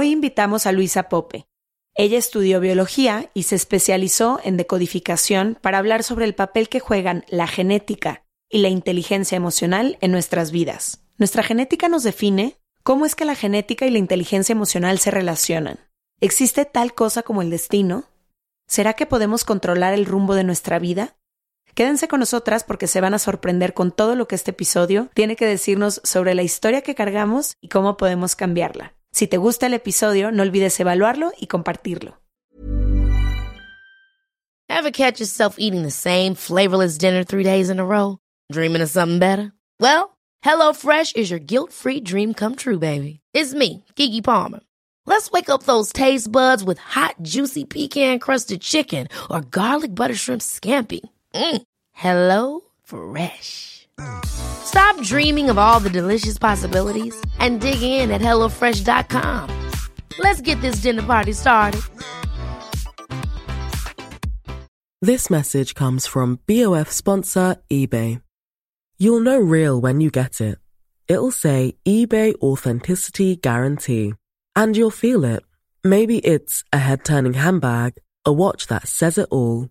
Hoy invitamos a Luisa Pope. Ella estudió biología y se especializó en decodificación para hablar sobre el papel que juegan la genética y la inteligencia emocional en nuestras vidas. Nuestra genética nos define cómo es que la genética y la inteligencia emocional se relacionan. ¿Existe tal cosa como el destino? ¿Será que podemos controlar el rumbo de nuestra vida? Quédense con nosotras porque se van a sorprender con todo lo que este episodio tiene que decirnos sobre la historia que cargamos y cómo podemos cambiarla. Si te gusta el episodio, no olvides evaluarlo y compartirlo. Ever catch yourself eating the same flavorless dinner three days in a row? Dreaming of something better? Well, HelloFresh is your guilt-free dream come true, baby. It's me, Kiki Palmer. Let's wake up those taste buds with hot, juicy pecan-crusted chicken or garlic butter shrimp scampi. Mm. Hello Fresh. Stop dreaming of all the delicious possibilities and dig in at HelloFresh.com. Let's get this dinner party started. This message comes from BOF sponsor eBay. You'll know real when you get it. It'll say eBay Authenticity Guarantee. And you'll feel it. Maybe it's a head turning handbag, a watch that says it all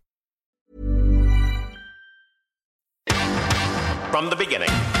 From the beginning.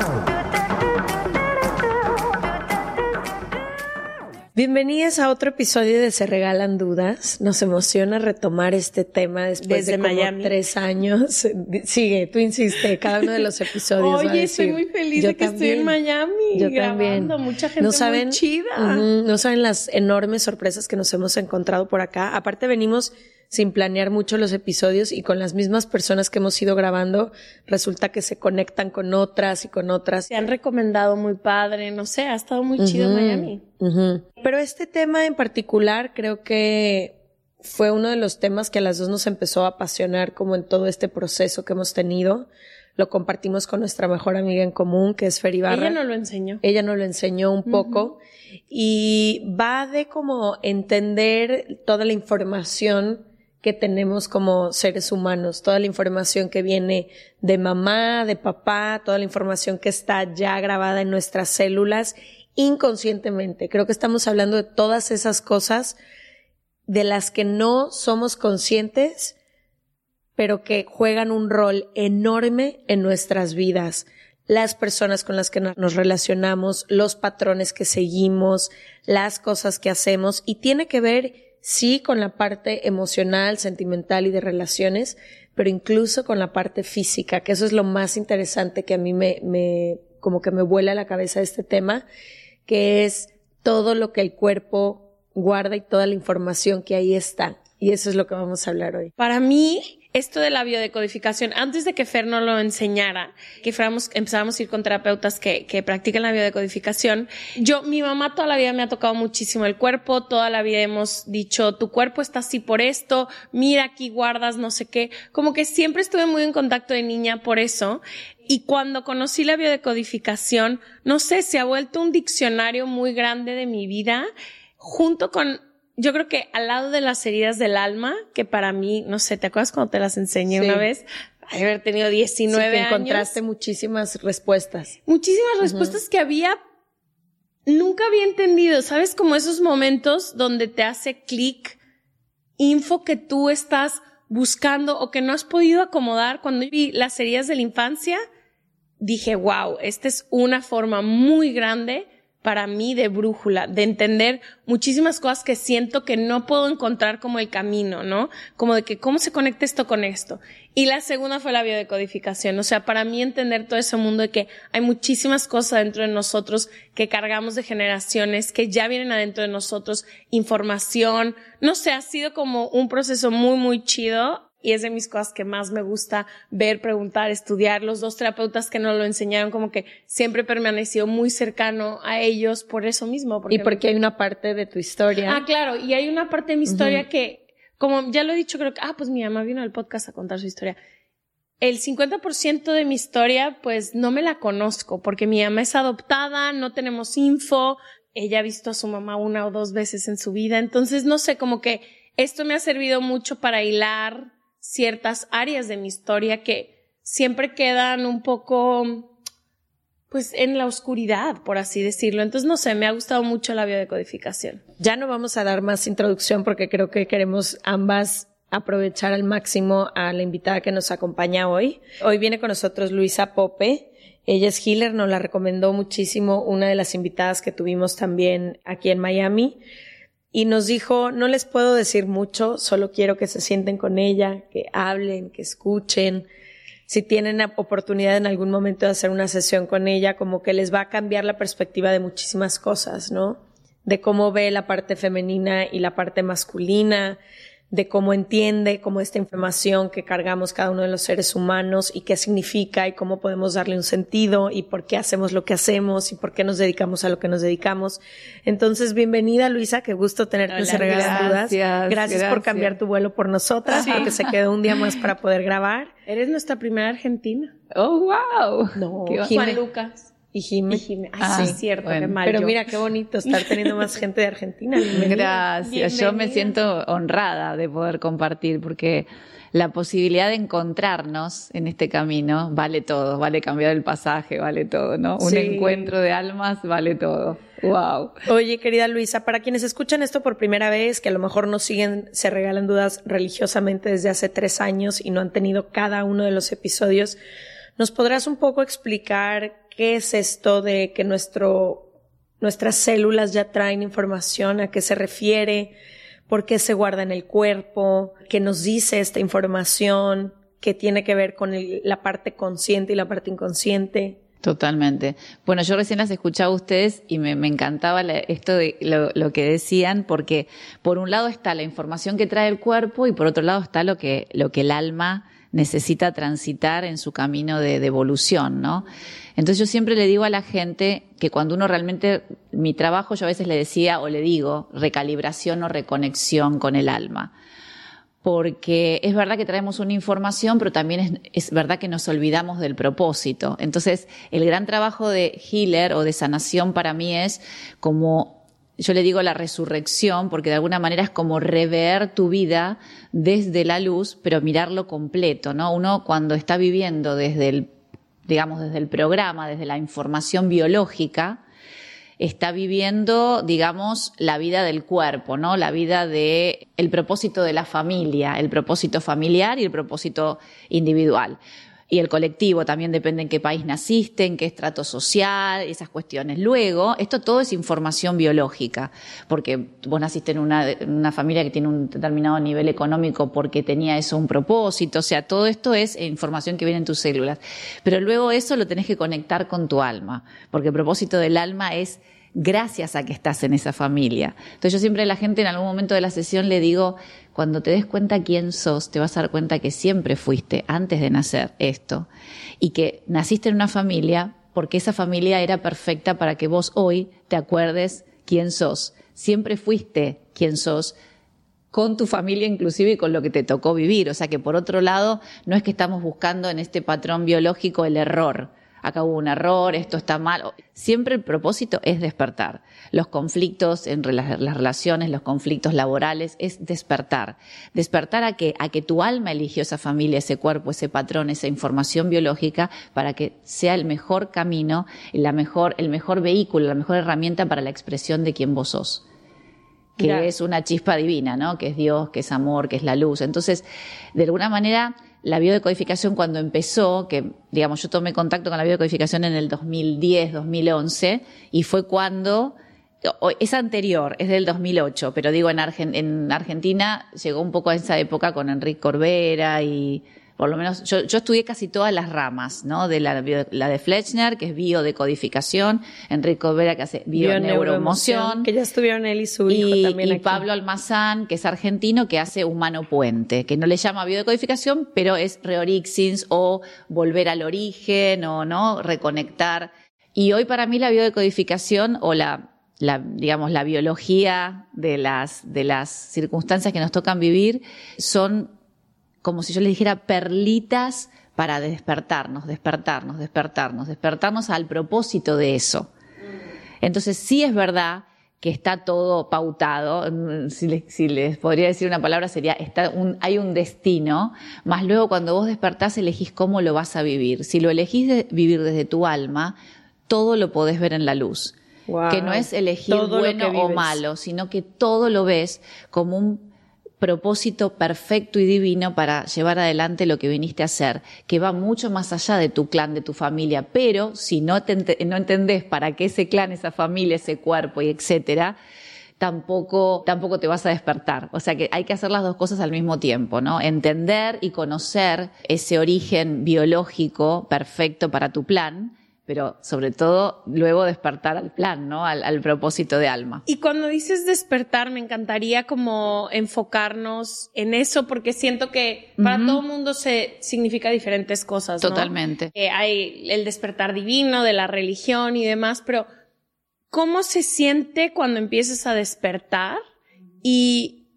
Bienvenidos a otro episodio de Se Regalan Dudas. Nos emociona retomar este tema después Desde de como Miami. tres años. Sigue, tú insiste, cada uno de los episodios. va a Oye, estoy decir. muy feliz de que estoy en. Miami Yo grabando. también. Mucha gente no saben, muy chida. No saben las enormes sorpresas que nos hemos encontrado por acá. Aparte venimos sin planear mucho los episodios y con las mismas personas que hemos ido grabando, resulta que se conectan con otras y con otras. Se han recomendado muy padre, no sé, ha estado muy chido Ujú, Miami. Pero este tema en particular creo que fue uno de los temas que a las dos nos empezó a apasionar como en todo este proceso que hemos tenido. Lo compartimos con nuestra mejor amiga en común, que es Fer Ibarra. Ella no lo enseñó. Ella nos lo enseñó un poco y va de como entender toda la información que tenemos como seres humanos, toda la información que viene de mamá, de papá, toda la información que está ya grabada en nuestras células inconscientemente. Creo que estamos hablando de todas esas cosas de las que no somos conscientes, pero que juegan un rol enorme en nuestras vidas. Las personas con las que no- nos relacionamos, los patrones que seguimos, las cosas que hacemos, y tiene que ver, sí, con la parte emocional, sentimental y de relaciones, pero incluso con la parte física, que eso es lo más interesante que a mí me, me como que me vuela a la cabeza este tema, que es todo lo que el cuerpo guarda y toda la información que ahí está. Y eso es lo que vamos a hablar hoy. Para mí, esto de la biodecodificación, antes de que Fer no lo enseñara, que fuéramos, empezáramos a ir con terapeutas que, que practican la biodecodificación, yo, mi mamá toda la vida me ha tocado muchísimo el cuerpo, toda la vida hemos dicho, tu cuerpo está así por esto, mira aquí guardas no sé qué, como que siempre estuve muy en contacto de niña por eso. Y cuando conocí la biodecodificación, no sé, se ha vuelto un diccionario muy grande de mi vida, junto con yo creo que al lado de las heridas del alma, que para mí, no sé, ¿te acuerdas cuando te las enseñé Sí. una vez? Ay, haber tenido Sí, 19 que años. encontraste muchísimas respuestas. Muchísimas respuestas que había, nunca había entendido. ¿Sabes? Como esos momentos donde te hace clic, info que tú estás buscando o que no has podido acomodar. Cuando vi las heridas de la infancia, dije, wow, esta es una forma muy grande para mí de brújula, de entender muchísimas cosas que siento que no puedo encontrar como el camino, ¿no? Como de que cómo se conecta esto con esto. Y la segunda fue la biodecodificación, o sea, para mí entender todo ese mundo de que hay muchísimas cosas dentro de nosotros que cargamos de generaciones, que ya vienen adentro de nosotros, información, no sé, ha sido como un proceso muy, muy chido y es de mis cosas que más me gusta ver, preguntar, estudiar. Los dos terapeutas que nos lo enseñaron, como que siempre permaneció muy cercano a ellos por eso mismo. y porque hay una parte de tu historia. Ah, claro, y hay una parte de mi historia que, como ya lo he dicho, creo que, ah, pues mi mamá vino al podcast a contar su historia. El 50% de mi historia, pues no me la conozco, porque mi mamá es adoptada, no tenemos info, ella ha visto a su mamá una o dos veces en su vida, entonces no sé, como que esto me ha servido mucho para hilar ciertas áreas de mi historia que siempre quedan un poco pues en la oscuridad, por así decirlo. Entonces, no sé, me ha gustado mucho la biodecodificación. Ya no vamos a dar más introducción porque creo que queremos ambas aprovechar al máximo a la invitada que nos acompaña hoy. Hoy viene con nosotros Luisa Pope. Ella es healer, nos la recomendó muchísimo una de las invitadas que tuvimos también aquí en Miami y nos dijo, no les puedo decir mucho, solo quiero que se sienten con ella, que hablen, que escuchen. Si tienen oportunidad en algún momento de hacer una sesión con ella, como que les va a cambiar la perspectiva de muchísimas cosas, ¿no? De cómo ve la parte femenina y la parte masculina, de cómo entiende cómo esta información que cargamos cada uno de los seres humanos y qué significa y cómo podemos darle un sentido y por qué hacemos lo que hacemos y por qué nos dedicamos a lo que nos dedicamos. Entonces, bienvenida Luisa, qué gusto tenerte en Dudas. Gracias, gracias, por cambiar tu vuelo por nosotras, porque se quedó un día más para poder grabar. Eres nuestra primera argentina. Oh, wow. No, Juan Lucas. Y Jime. Ah, sí, es cierto, qué mal. Pero mira, qué bonito estar teniendo más gente de Argentina. Gracias, yo me siento honrada de poder compartir porque la posibilidad de encontrarnos en este camino vale todo, vale cambiar el pasaje, vale todo, ¿no? Un encuentro de almas vale todo. Wow. Oye, querida Luisa, para quienes escuchan esto por primera vez, que a lo mejor no siguen, se regalan dudas religiosamente desde hace tres años y no han tenido cada uno de los episodios, ¿nos podrás un poco explicar qué es esto de que nuestro, nuestras células ya traen información, a qué se refiere, por qué se guarda en el cuerpo, qué nos dice esta información, qué tiene que ver con la parte consciente y la parte inconsciente. Totalmente. Bueno, yo recién las escuchaba a ustedes y me, encantaba esto de lo, que decían, porque por un lado está la información que trae el cuerpo y por otro lado está lo que, lo que el alma necesita transitar en su camino de, de evolución, ¿no? Entonces yo siempre le digo a la gente que cuando uno realmente, mi trabajo yo a veces le decía o le digo recalibración o reconexión con el alma. Porque es verdad que traemos una información, pero también es, es verdad que nos olvidamos del propósito. Entonces, el gran trabajo de healer o de sanación para mí es como yo le digo la resurrección, porque de alguna manera es como rever tu vida desde la luz, pero mirarlo completo, ¿no? Uno cuando está viviendo desde el digamos, desde el programa, desde la información biológica, está viviendo, digamos, la vida del cuerpo, ¿no? La vida de el propósito de la familia, el propósito familiar y el propósito individual y el colectivo también depende en qué país naciste, en qué estrato social, esas cuestiones. Luego, esto todo es información biológica, porque vos naciste en una, familia que tiene un determinado nivel económico porque tenía eso un propósito, o sea, todo esto es información que viene en tus células. Pero luego eso lo tenés que conectar con tu alma, porque el propósito del alma es gracias a que estás en esa familia. Entonces yo siempre a la gente en algún momento de la sesión le digo, cuando te des cuenta quién sos, te vas a dar cuenta que siempre fuiste antes de nacer esto y que naciste en una familia porque esa familia era perfecta para que vos hoy te acuerdes quién sos. Siempre fuiste quién sos con tu familia inclusive y con lo que te tocó vivir. O sea que por otro lado, no es que estamos buscando en este patrón biológico el error, acá hubo un error, esto está mal. Siempre el propósito es despertar. Los conflictos en las relaciones, los conflictos laborales, es despertar. Despertar a que, a que tu alma eligió esa familia, ese cuerpo, ese patrón, esa información biológica para que sea el mejor camino, la mejor, el mejor vehículo, la mejor herramienta para la expresión de quien vos sos que es una chispa divina, ¿no? Que es Dios, que es amor, que es la luz. Entonces, de alguna manera, la biodecodificación cuando empezó, que digamos yo tomé contacto con la biodecodificación en el 2010, 2011, y fue cuando, es anterior, es del 2008, pero digo en, en Argentina llegó un poco a esa época con Enrique Corbera y por lo menos yo, yo estudié casi todas las ramas, ¿no? De la, la de Fletchner, que es biodecodificación, Enrico Vera, que hace bioneuroemoción. Que ya estuvieron él y su hijo y, también Y Pablo Almazán, que es argentino, que hace humano puente, que no le llama biodecodificación, pero es reorixins o volver al origen o, ¿no? Reconectar. Y hoy para mí la biodecodificación o la, la, digamos, la biología de las, de las circunstancias que nos tocan vivir son como si yo le dijera perlitas para despertarnos, despertarnos, despertarnos, despertarnos al propósito de eso. Entonces sí es verdad que está todo pautado, si les, podría decir una palabra sería, está un, hay un destino, más luego cuando vos despertás elegís cómo lo vas a vivir. Si lo elegís vivir desde tu alma, todo lo podés ver en la luz. que no es elegir bueno o malo, sino que todo lo ves como un propósito perfecto y divino para llevar adelante lo que viniste a hacer, que va mucho más allá de tu clan, de tu familia, pero si no, no entendés para qué ese clan, esa familia, ese cuerpo y etcétera, tampoco, tampoco te vas a despertar. O sea que hay que hacer las dos cosas al mismo tiempo, ¿no? Entender y conocer ese origen biológico perfecto para tu plan, pero sobre todo luego despertar al plan, ¿no? Al, propósito de alma. Y cuando dices despertar, me encantaría como enfocarnos en eso, porque siento que para todo mundo se significa diferentes cosas. ¿no? Totalmente. hay el despertar divino de la religión y demás, pero ¿cómo se siente cuando empiezas a despertar? Y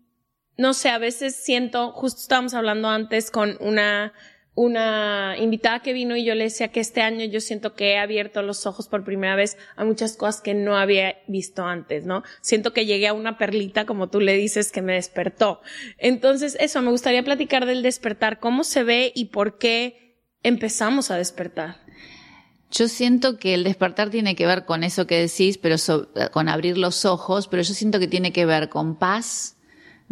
no sé, a veces siento, justo estábamos hablando antes con una una invitada que vino y yo le decía que este año yo siento que he abierto los ojos por primera vez a muchas cosas que no había visto antes, ¿no? Siento que llegué a una perlita, como tú le dices, que me despertó. Entonces, eso, me gustaría platicar del despertar, cómo se ve y por qué empezamos a despertar. Yo siento que el despertar tiene que ver con eso que decís, pero con abrir los ojos, pero yo siento que tiene que ver con paz,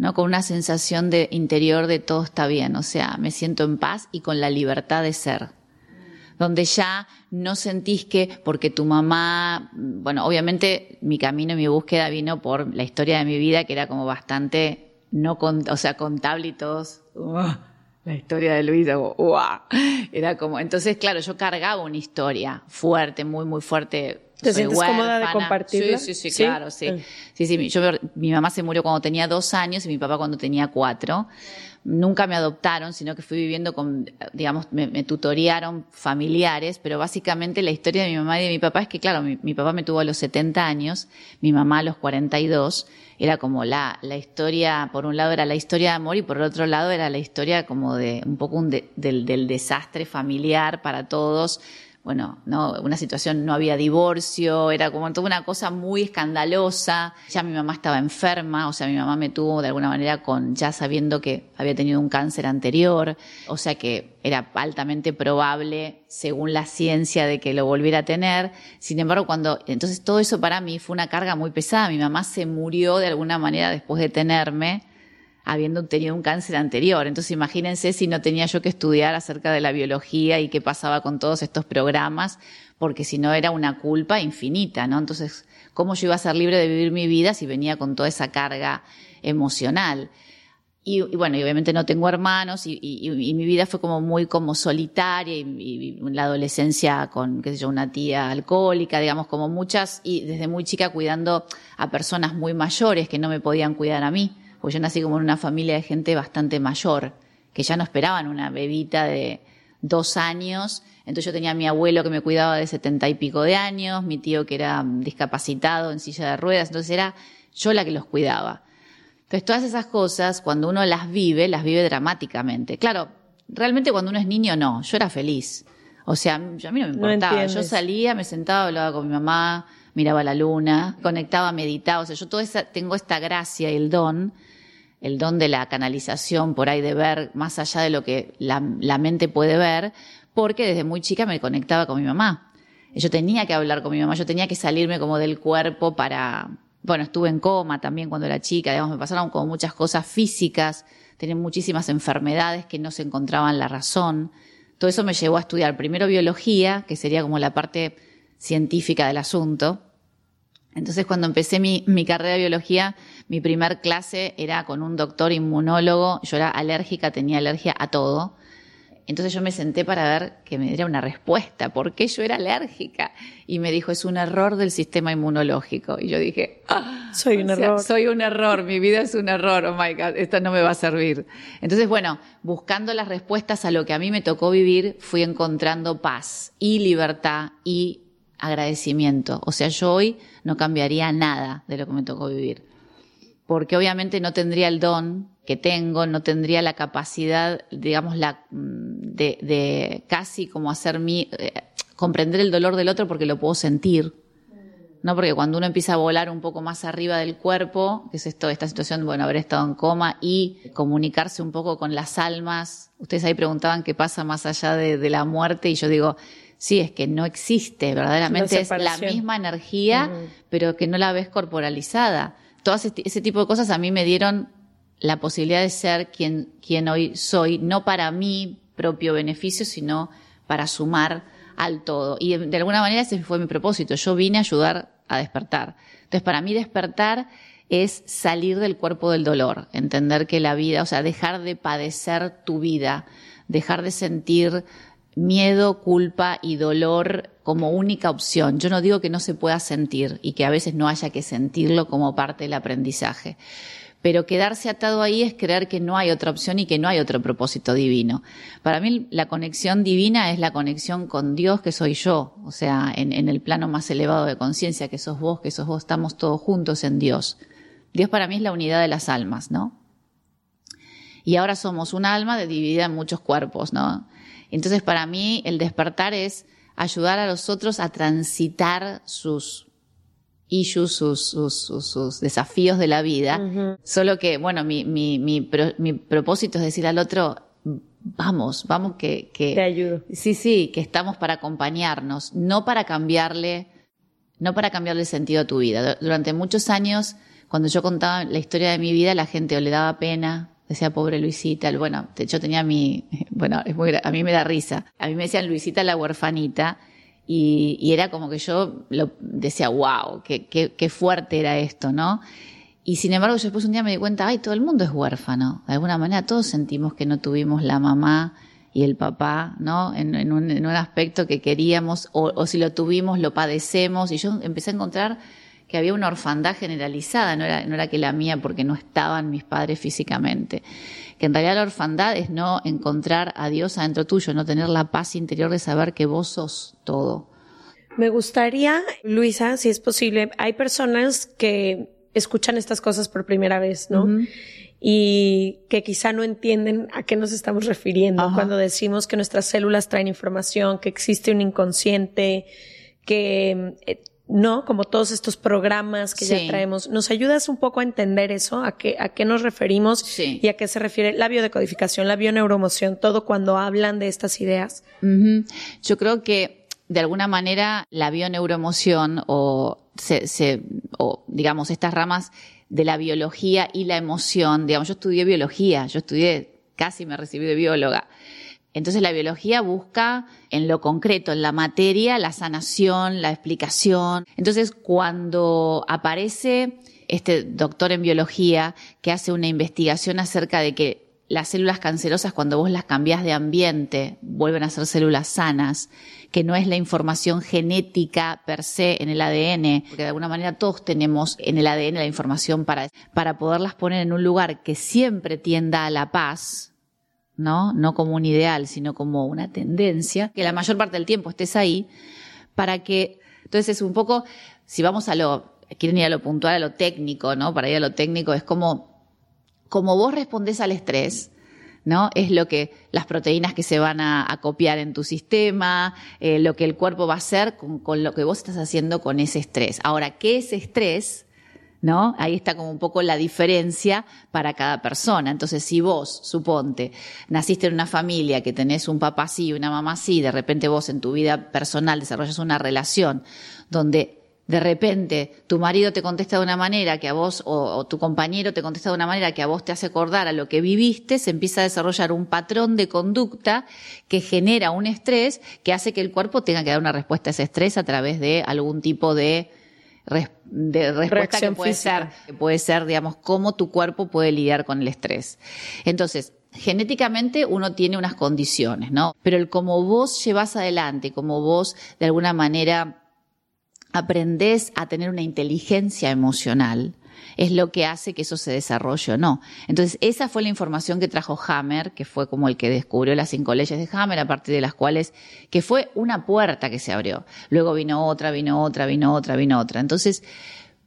¿no? Con una sensación de interior de todo está bien, o sea, me siento en paz y con la libertad de ser. Donde ya no sentís que, porque tu mamá, bueno, obviamente mi camino y mi búsqueda vino por la historia de mi vida, que era como bastante, no o sea, contable y todos, la historia de Luisa, era como, entonces, claro, yo cargaba una historia fuerte, muy, muy fuerte, ¿Te sientes cómoda de compartirla? Sí, sí, sí, claro, sí. Sí, sí, yo, mi mamá se murió cuando tenía dos años y mi papá cuando tenía cuatro. Nunca me adoptaron, sino que fui viviendo con, digamos, me, me tutoriaron familiares, pero básicamente la historia de mi mamá y de mi papá es que, claro, mi, mi papá me tuvo a los 70 años, mi mamá a los 42, era como la, la historia, por un lado era la historia de amor y por el otro lado era la historia como de un poco un del, del desastre familiar para todos, bueno, no, una situación, no había divorcio, era como toda una cosa muy escandalosa. Ya mi mamá estaba enferma, o sea, mi mamá me tuvo de alguna manera con, ya sabiendo que había tenido un cáncer anterior, o sea que era altamente probable, según la ciencia, de que lo volviera a tener. Sin embargo, cuando, entonces todo eso para mí fue una carga muy pesada. Mi mamá se murió de alguna manera después de tenerme habiendo tenido un cáncer anterior. Entonces imagínense si no tenía yo que estudiar acerca de la biología y qué pasaba con todos estos programas, porque si no era una culpa infinita, ¿no? Entonces, ¿cómo yo iba a ser libre de vivir mi vida si venía con toda esa carga emocional? Y, bueno, y obviamente no tengo hermanos y, mi vida fue como muy como solitaria y, la adolescencia con, qué sé yo, una tía alcohólica, digamos, como muchas, y desde muy chica cuidando a personas muy mayores que no me podían cuidar a mí porque yo nací como en una familia de gente bastante mayor, que ya no esperaban una bebita de dos años. Entonces yo tenía a mi abuelo que me cuidaba de setenta y pico de años, mi tío que era discapacitado en silla de ruedas, entonces era yo la que los cuidaba. Entonces todas esas cosas, cuando uno las vive, las vive dramáticamente. Claro, realmente cuando uno es niño no, yo era feliz. O sea, a mí no me importaba. yo salía, me sentaba, hablaba con mi mamá, miraba la luna, conectaba, meditaba. O sea, yo toda esa, tengo esta gracia y el don el don de la canalización por ahí de ver más allá de lo que la, mente puede ver, porque desde muy chica me conectaba con mi mamá. Yo tenía que hablar con mi mamá, yo tenía que salirme como del cuerpo para, bueno, estuve en coma también cuando era chica, digamos, me pasaron como muchas cosas físicas, tenía muchísimas enfermedades que no se encontraban la razón. Todo eso me llevó a estudiar primero biología, que sería como la parte científica del asunto. Entonces, cuando empecé mi, mi, carrera de biología, mi primer clase era con un doctor inmunólogo. Yo era alérgica, tenía alergia a todo. Entonces yo me senté para ver que me diera una respuesta, ¿por qué yo era alérgica? Y me dijo, es un error del sistema inmunológico. Y yo dije, ah, soy un error. Soy un error, mi vida es un error, oh my God, esto no me va a servir. Entonces, bueno, buscando las respuestas a lo que a mí me tocó vivir, fui encontrando paz y libertad y agradecimiento. O sea, yo hoy no cambiaría nada de lo que me tocó vivir. Porque obviamente no tendría el don que tengo, no tendría la capacidad, digamos, la, mm, de, casi como hacer mi, eh, comprender el dolor del otro porque lo puedo sentir. ¿no? Porque cuando uno empieza a volar un poco más arriba del cuerpo, que es esto, esta situación, bueno, haber estado en coma y comunicarse un poco con las almas. Ustedes ahí preguntaban qué pasa más allá de la muerte y yo digo, sí, es que no existe, verdaderamente es la misma energía, pero que no la ves corporalizada. Todas ese tipo de cosas a mí me dieron la posibilidad de ser quien, quien hoy soy, no para mi propio beneficio, sino para sumar al todo. Y de, alguna manera ese fue mi propósito. Yo vine a ayudar a despertar. Entonces, para mí despertar es salir del cuerpo del dolor, entender que la vida, o sea, dejar de padecer tu vida, dejar de sentir miedo, culpa y dolor como única opción. Yo no digo que no se pueda sentir y que a veces no haya que sentirlo como parte del aprendizaje pero quedarse atado ahí es creer que no hay otra opción y que no hay otro propósito divino. Para mí la conexión divina es la conexión con Dios que soy yo, o sea, en, el plano más elevado de conciencia, que sos vos, que sos vos, estamos todos juntos en Dios. Dios para mí es la unidad de las almas, ¿no? Y ahora somos un alma dividida en muchos cuerpos, ¿no? Entonces para mí el despertar es ayudar a los otros a transitar sus issues, sus, sus, sus, desafíos de la vida. Solo que, bueno, mi, mi, mi, mi, propósito es decir al otro, vamos, vamos que, que... Te ayudo. Sí, sí, que estamos para acompañarnos, no para cambiarle, no para cambiarle el sentido a tu vida. Durante muchos años, cuando yo contaba la historia de mi vida, la gente o le daba pena, decía pobre Luisita, bueno, yo tenía mi, bueno, es muy, a mí me da risa, a mí me decían Luisita la huerfanita, y, era como que yo lo decía, wow, qué, qué, fuerte era esto, ¿no? Y sin embargo, yo después un día me di cuenta, ay, todo el mundo es huérfano. De alguna manera todos sentimos que no tuvimos la mamá y el papá, ¿no? En, en, un, en un, aspecto que queríamos, o, o, si lo tuvimos, lo padecemos. Y yo empecé a encontrar que había una orfandad generalizada, no era, no era que la mía porque no estaban mis padres físicamente que en realidad la orfandad es no encontrar a Dios adentro tuyo, no tener la paz interior de saber que vos sos todo. Me gustaría, Luisa, si es posible, hay personas que escuchan estas cosas por primera vez, ¿no? Y que quizá no entienden a qué nos estamos refiriendo cuando decimos que nuestras células traen información, que existe un inconsciente, que eh, ¿no? Como todos estos programas que ya traemos. ¿Nos ayudas un poco a entender eso? ¿A qué, a qué nos referimos? Y a qué se refiere la biodecodificación, la bioneuromoción, todo cuando hablan de estas ideas. Yo creo que de alguna manera la bioneuromoción o, se, se, o digamos estas ramas de la biología y la emoción, digamos, yo estudié biología, yo estudié, casi me recibí de bióloga. Entonces la biología busca en lo concreto, en la materia, la sanación, la explicación. Entonces cuando aparece este doctor en biología que hace una investigación acerca de que las células cancerosas cuando vos las cambiás de ambiente vuelven a ser células sanas, que no es la información genética per se en el ADN, porque de alguna manera todos tenemos en el ADN la información para, para poderlas poner en un lugar que siempre tienda a la paz, ¿no? No como un ideal, sino como una tendencia, que la mayor parte del tiempo estés ahí, para que, entonces es un poco, si vamos a lo, quieren ir a lo puntual, a lo técnico, ¿no? Para ir a lo técnico, es como, como vos respondés al estrés, ¿no? Es lo que, las proteínas que se van a, copiar en tu sistema, eh, lo que el cuerpo va a hacer con, con lo que vos estás haciendo con ese estrés. Ahora, ¿qué es estrés? ¿No? Ahí está como un poco la diferencia para cada persona. Entonces, si vos, suponte, naciste en una familia que tenés un papá así, una mamá así, de repente vos en tu vida personal desarrollas una relación donde de repente tu marido te contesta de una manera que a vos, o, tu compañero te contesta de una manera que a vos te hace acordar a lo que viviste, se empieza a desarrollar un patrón de conducta que genera un estrés que hace que el cuerpo tenga que dar una respuesta a ese estrés a través de algún tipo de, de respuesta que puede ser, que puede ser, digamos, cómo tu cuerpo puede lidiar con el estrés. Entonces, genéticamente uno tiene unas condiciones, ¿no? Pero el cómo vos llevas adelante, como vos de alguna manera aprendés a tener una inteligencia emocional, es lo que hace que eso se desarrolle o no. Entonces, esa fue la información que trajo Hammer, que fue como el que descubrió las cinco leyes de Hammer, a partir de las cuales, que fue una puerta que se abrió. Luego vino otra, vino otra, vino otra, vino otra. Entonces,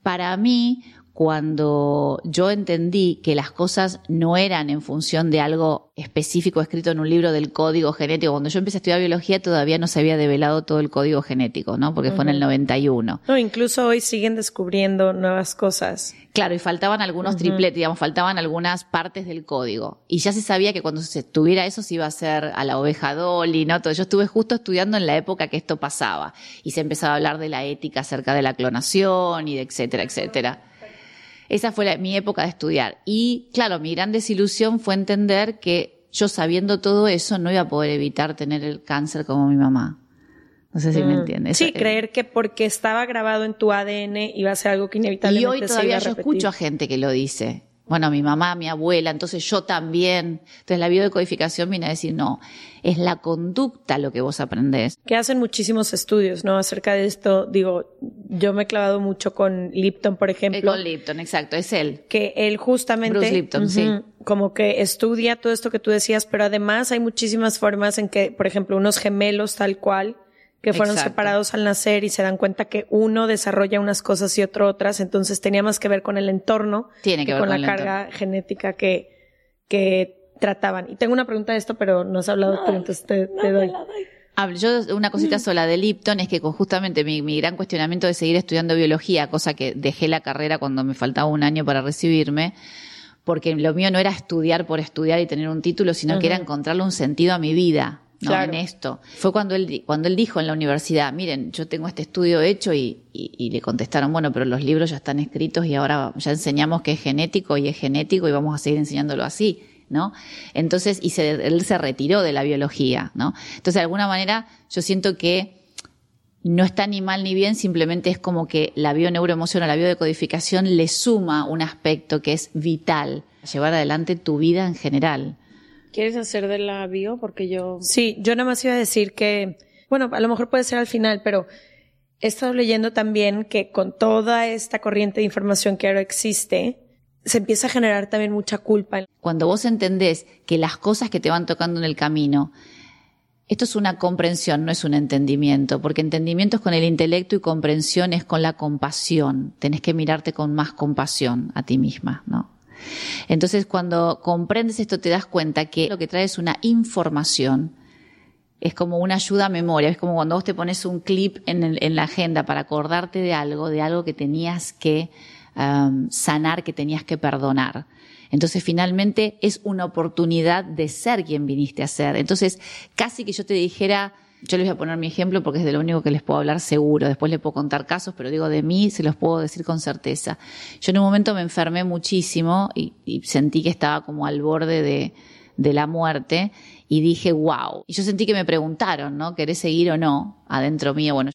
para mí, cuando yo entendí que las cosas no eran en función de algo específico escrito en un libro del código genético. Cuando yo empecé a estudiar biología todavía no se había develado todo el código genético, ¿no? Porque fue en el 91. No, incluso hoy siguen descubriendo nuevas cosas. Claro, y faltaban algunos tripletes, digamos, faltaban algunas partes del código. Y ya se sabía que cuando se tuviera eso se iba a hacer a la oveja Dolly, ¿no? Todo. Yo estuve justo estudiando en la época que esto pasaba. Y se empezaba a hablar de la ética acerca de la clonación y de etcétera, etcétera. Esa fue mi época de estudiar. Y claro, mi gran desilusión fue entender que yo sabiendo todo eso no iba a poder evitar tener el cáncer como mi mamá. No sé si me mm. entiendes. Sí, creer que porque estaba grabado en tu ADN iba a ser algo que inevitablemente Y hoy todavía yo escucho a gente que lo dice bueno, mi mamá, mi abuela, entonces yo también. Entonces la biodecodificación viene a decir, no, es la conducta lo que vos aprendés. Que hacen muchísimos estudios, ¿no? Acerca de esto, digo, yo me he clavado mucho con Lipton, por ejemplo. con Lipton, exacto, es él. Que él justamente... Bruce Lipton, sí. Como que estudia todo esto que tú decías, pero además hay muchísimas formas en que, por ejemplo, unos gemelos tal cual, que fueron separados al nacer y se dan cuenta que uno desarrolla unas cosas y otro otras, entonces tenía más que ver con el entorno Tiene que, con, la carga genética que, que trataban. Y tengo una pregunta de esto, pero no has hablado, pero entonces te, doy. Yo una cosita sola de Lipton es que justamente mi, mi, gran cuestionamiento de seguir estudiando biología, cosa que dejé la carrera cuando me faltaba un año para recibirme, porque lo mío no era estudiar por estudiar y tener un título, sino que era encontrarle un sentido a mi vida. ¿No? en esto. Fue cuando él, cuando él dijo en la universidad, miren, yo tengo este estudio hecho y, y, le contestaron, bueno, pero los libros ya están escritos y ahora ya enseñamos que es genético y es genético y vamos a seguir enseñándolo así. ¿no? Entonces, y se, él se retiró de la biología, ¿no? Entonces, de alguna manera, yo siento que no está ni mal ni bien, simplemente es como que la bioneuroemoción o la biodecodificación le suma un aspecto que es vital, llevar adelante tu vida en general. ¿Quieres hacer de la bio? Porque yo... Sí, yo nada más iba a decir que, bueno, a lo mejor puede ser al final, pero he estado leyendo también que con toda esta corriente de información que ahora existe, se empieza a generar también mucha culpa. Cuando vos entendés que las cosas que te van tocando en el camino, esto es una comprensión, no es un entendimiento, porque entendimiento es con el intelecto y comprensión es con la compasión. Tenés que mirarte con más compasión a ti misma, ¿no? Entonces, cuando comprendes esto, te das cuenta que lo que trae es una información. Es como una ayuda a memoria. Es como cuando vos te pones un clip en, la agenda para acordarte de algo, de algo que tenías que um, sanar, que tenías que perdonar. Entonces, finalmente, es una oportunidad de ser quien viniste a ser. Entonces, casi que yo te dijera, yo les voy a poner mi ejemplo porque es de lo único que les puedo hablar seguro. Después les puedo contar casos, pero digo de mí, se los puedo decir con certeza. Yo en un momento me enfermé muchísimo y, sentí que estaba como al borde de, de la muerte y dije, wow. Y yo sentí que me preguntaron, ¿no? ¿Querés seguir o no? Adentro mío, bueno.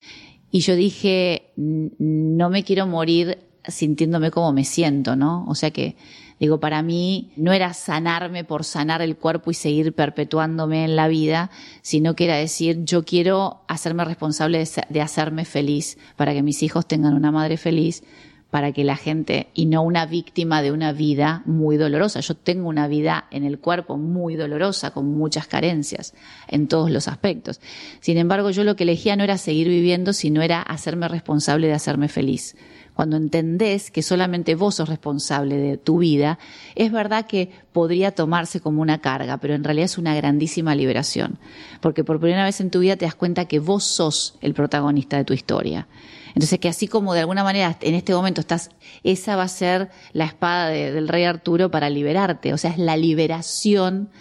Y yo dije, no me quiero morir sintiéndome como me siento, ¿no? O sea que Digo, para mí no era sanarme por sanar el cuerpo y seguir perpetuándome en la vida, sino que era decir, yo quiero hacerme responsable de, hacerme feliz para que mis hijos tengan una madre feliz, para que la gente, y no una víctima de una vida muy dolorosa. Yo tengo una vida en el cuerpo muy dolorosa, con muchas carencias en todos los aspectos. Sin embargo, yo lo que elegía no era seguir viviendo, sino era hacerme responsable de hacerme feliz cuando entendés que solamente vos sos responsable de tu vida, es verdad que podría tomarse como una carga, pero en realidad es una grandísima liberación, porque por primera vez en tu vida te das cuenta que vos sos el protagonista de tu historia. Entonces que así como de alguna manera en este momento estás, esa va a ser la espada del rey Arturo para liberarte, o sea, es la liberación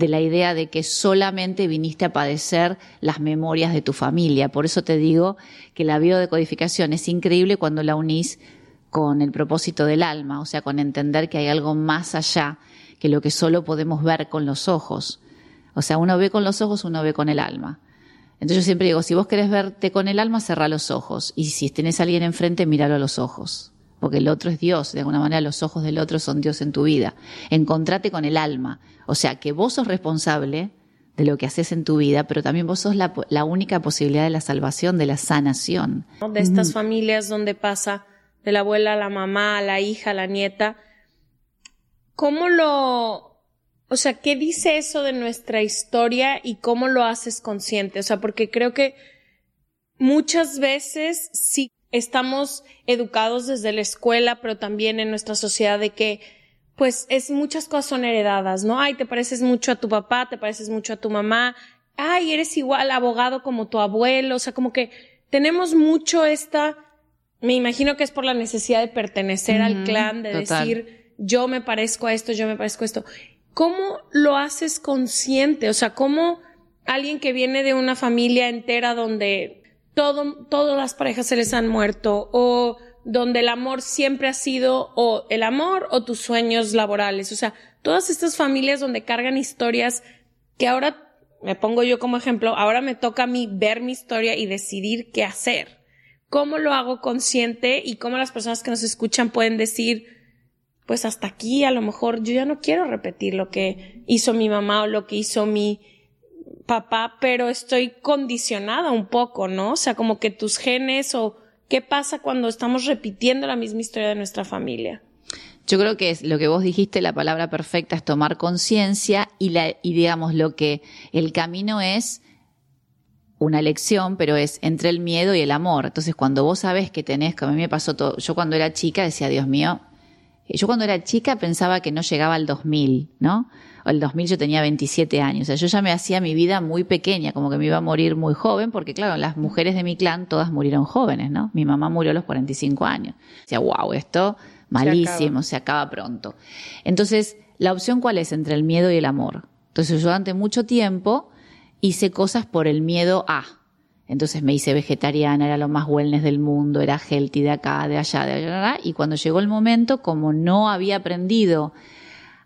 de la idea de que solamente viniste a padecer las memorias de tu familia. Por eso te digo que la biodecodificación es increíble cuando la unís con el propósito del alma, o sea, con entender que hay algo más allá que lo que solo podemos ver con los ojos. O sea, uno ve con los ojos, uno ve con el alma. Entonces yo siempre digo, si vos querés verte con el alma, cerrá los ojos. Y si tenés a alguien enfrente, míralo a los ojos. Porque el otro es Dios. De alguna manera los ojos del otro son Dios en tu vida. Encontrate con el alma. O sea, que vos sos responsable de lo que haces en tu vida, pero también vos sos la, la única posibilidad de la salvación, de la sanación. De estas familias donde pasa de la abuela a la mamá, a la hija, a la nieta. ¿Cómo lo, o sea, ¿qué dice eso de nuestra historia y cómo lo haces consciente? O sea, porque creo que muchas veces sí estamos educados desde la escuela, pero también en nuestra sociedad de que, pues, es muchas cosas son heredadas, ¿no? Ay, te pareces mucho a tu papá, te pareces mucho a tu mamá, ay, eres igual abogado como tu abuelo, o sea, como que tenemos mucho esta, me imagino que es por la necesidad de pertenecer al clan, de decir, yo me parezco a esto, yo me parezco a esto. ¿cómo lo haces consciente? O sea, ¿cómo alguien que viene de una familia entera donde todo, todas las parejas se les han muerto o donde el amor siempre ha sido o el amor o tus sueños laborales? O sea, todas estas familias donde cargan historias que ahora me pongo yo como ejemplo, ahora me toca a mí ver mi historia y decidir qué hacer. ¿Cómo lo hago consciente y cómo las personas que nos escuchan pueden decir, pues hasta aquí a lo mejor yo ya no quiero repetir lo que hizo mi mamá o lo que hizo mi papá, pero estoy condicionada un poco, ¿no? O sea, como que tus genes o qué pasa cuando estamos repitiendo la misma historia de nuestra familia. Yo creo que es lo que vos dijiste, la palabra perfecta es tomar conciencia y, digamos lo que el camino es una lección, pero es entre el miedo y el amor. Entonces, cuando vos sabes que tenés, como a mí me pasó todo, yo cuando era chica decía, Dios mío, yo cuando era chica pensaba que no llegaba al 2000, ¿no? El 2000 yo tenía 27 años. O sea, yo ya me hacía mi vida muy pequeña, como que me iba a morir muy joven, porque claro, las mujeres de mi clan todas murieron jóvenes, ¿no? Mi mamá murió a los 45 años. O sea, wow, esto malísimo, se acaba. se acaba pronto. Entonces, ¿la opción cuál es entre el miedo y el amor? Entonces yo durante mucho tiempo hice cosas por el miedo a, entonces me hice vegetariana, era lo más wellness del mundo, era healthy de acá, de allá, de allá. Y cuando llegó el momento, como no había aprendido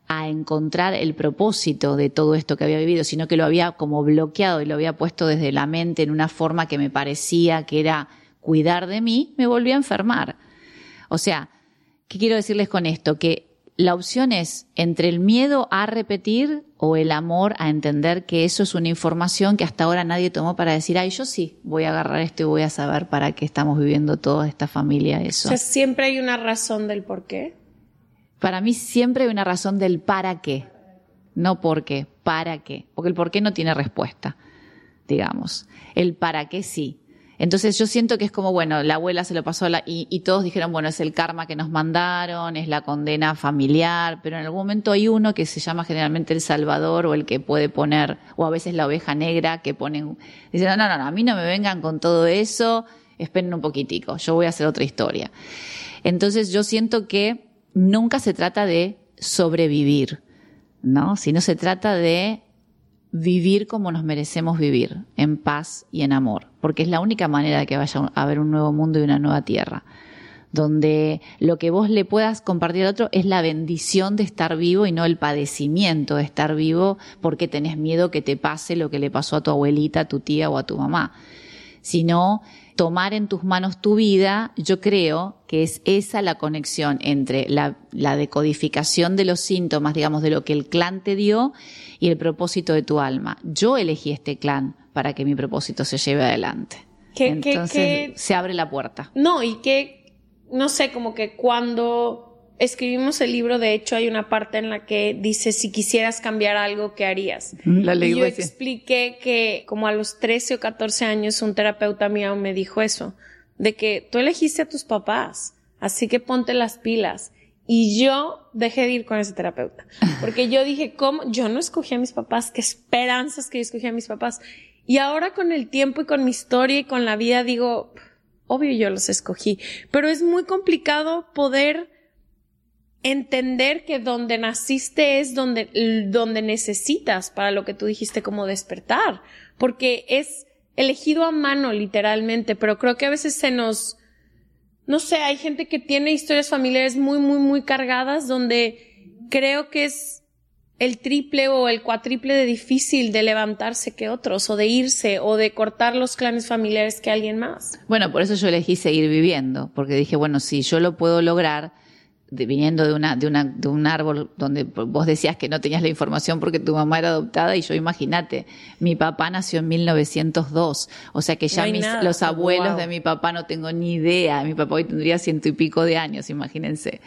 a encontrar el propósito de todo esto que había vivido, sino que lo había como bloqueado y lo había puesto desde la mente en una forma que me parecía que era cuidar de mí, me volví a enfermar. O sea, ¿qué quiero decirles con esto? Que la opción es entre el miedo a repetir o el amor a entender que eso es una información que hasta ahora nadie tomó para decir, ay, yo sí, voy a agarrar esto y voy a saber para qué estamos viviendo toda esta familia eso. O sea, siempre hay una razón del por qué. Para mí siempre hay una razón del para qué, no por qué, para qué, porque el por qué no tiene respuesta, digamos. El para qué sí. Entonces yo siento que es como, bueno, la abuela se lo pasó la, y, y, todos dijeron, bueno, es el karma que nos mandaron, es la condena familiar, pero en algún momento hay uno que se llama generalmente el salvador o el que puede poner, o a veces la oveja negra que ponen, dicen, no, no, no, a mí no me vengan con todo eso, esperen un poquitico, yo voy a hacer otra historia. Entonces yo siento que nunca se trata de sobrevivir, ¿no? Sino se trata de vivir como nos merecemos vivir, en paz y en amor, porque es la única manera de que vaya a haber un nuevo mundo y una nueva tierra, donde lo que vos le puedas compartir al otro es la bendición de estar vivo y no el padecimiento de estar vivo porque tenés miedo que te pase lo que le pasó a tu abuelita, a tu tía o a tu mamá, sino tomar en tus manos tu vida, yo creo que es esa la conexión entre la, decodificación de los síntomas, digamos, de lo que el clan te dio y el propósito de tu alma. Yo elegí este clan para que mi propósito se lleve adelante. Entonces se abre la puerta. No, y que, no sé, como que cuando escribimos el libro, de hecho, hay una parte en la que dice, si quisieras cambiar algo, ¿qué harías? La ley y yo expliqué que como a los 13 o 14 años un terapeuta mío me dijo eso, de que tú elegiste a tus papás, así que ponte las pilas. Y yo dejé de ir con ese terapeuta, porque yo dije, ¿cómo? Yo no escogí a mis papás, qué esperanzas que yo escogí a mis papás. Y ahora con el tiempo y con mi historia y con la vida digo, obvio yo los escogí, pero es muy complicado poder entender que donde naciste es donde, donde necesitas para lo que tú dijiste como despertar, porque es elegido a mano literalmente, pero creo que a veces se nos, no sé, hay gente que tiene historias familiares muy, muy, muy cargadas donde creo que es el triple o el cuatriple de difícil de levantarse que otros, o de irse, o de cortar los clanes familiares que alguien más. Bueno, por eso yo elegí seguir viviendo, porque dije, bueno, si yo lo puedo lograr, viniendo de una, de una, de un árbol donde vos decías que no tenías la información porque tu mamá era adoptada y yo imagínate, mi papá nació en 1902, o sea que ya mis, los abuelos de mi papá no tengo ni idea, mi papá hoy tendría ciento y pico de años, imagínense.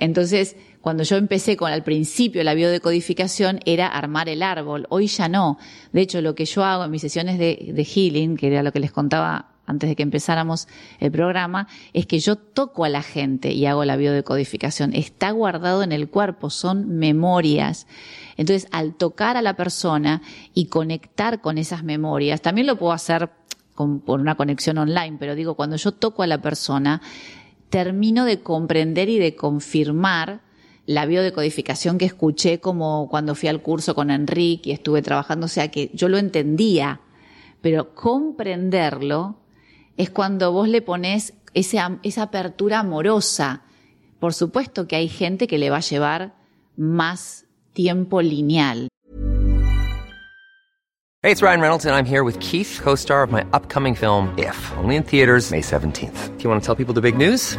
Entonces, cuando yo empecé con al principio la biodecodificación era armar el árbol, hoy ya no. De hecho, lo que yo hago en mis sesiones de, de healing, que era lo que les contaba antes de que empezáramos el programa, es que yo toco a la gente y hago la biodecodificación. Está guardado en el cuerpo, son memorias. Entonces, al tocar a la persona y conectar con esas memorias, también lo puedo hacer por una conexión online, pero digo, cuando yo toco a la persona, termino de comprender y de confirmar la biodecodificación que escuché como cuando fui al curso con Enrique y estuve trabajando, o sea que yo lo entendía, pero comprenderlo es cuando vos le pones esa, esa apertura amorosa. Por supuesto que hay gente que le va a llevar más tiempo lineal. Hey, it's Ryan Reynolds and I'm here with Keith, co-star of my upcoming film If, only in theaters May 17th. Do you want to tell people the big news?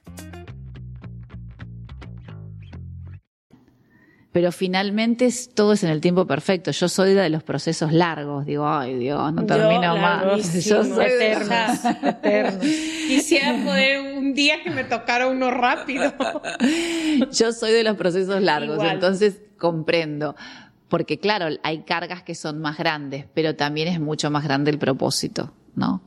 Pero finalmente todo es en el tiempo perfecto. Yo soy de los procesos largos, digo, ay Dios, no termino más. Yo soy eternas, eternas. Quisiera poder un día que me tocara uno rápido. Yo soy de los procesos largos, entonces comprendo. Porque claro, hay cargas que son más grandes, pero también es mucho más grande el propósito. ¿No?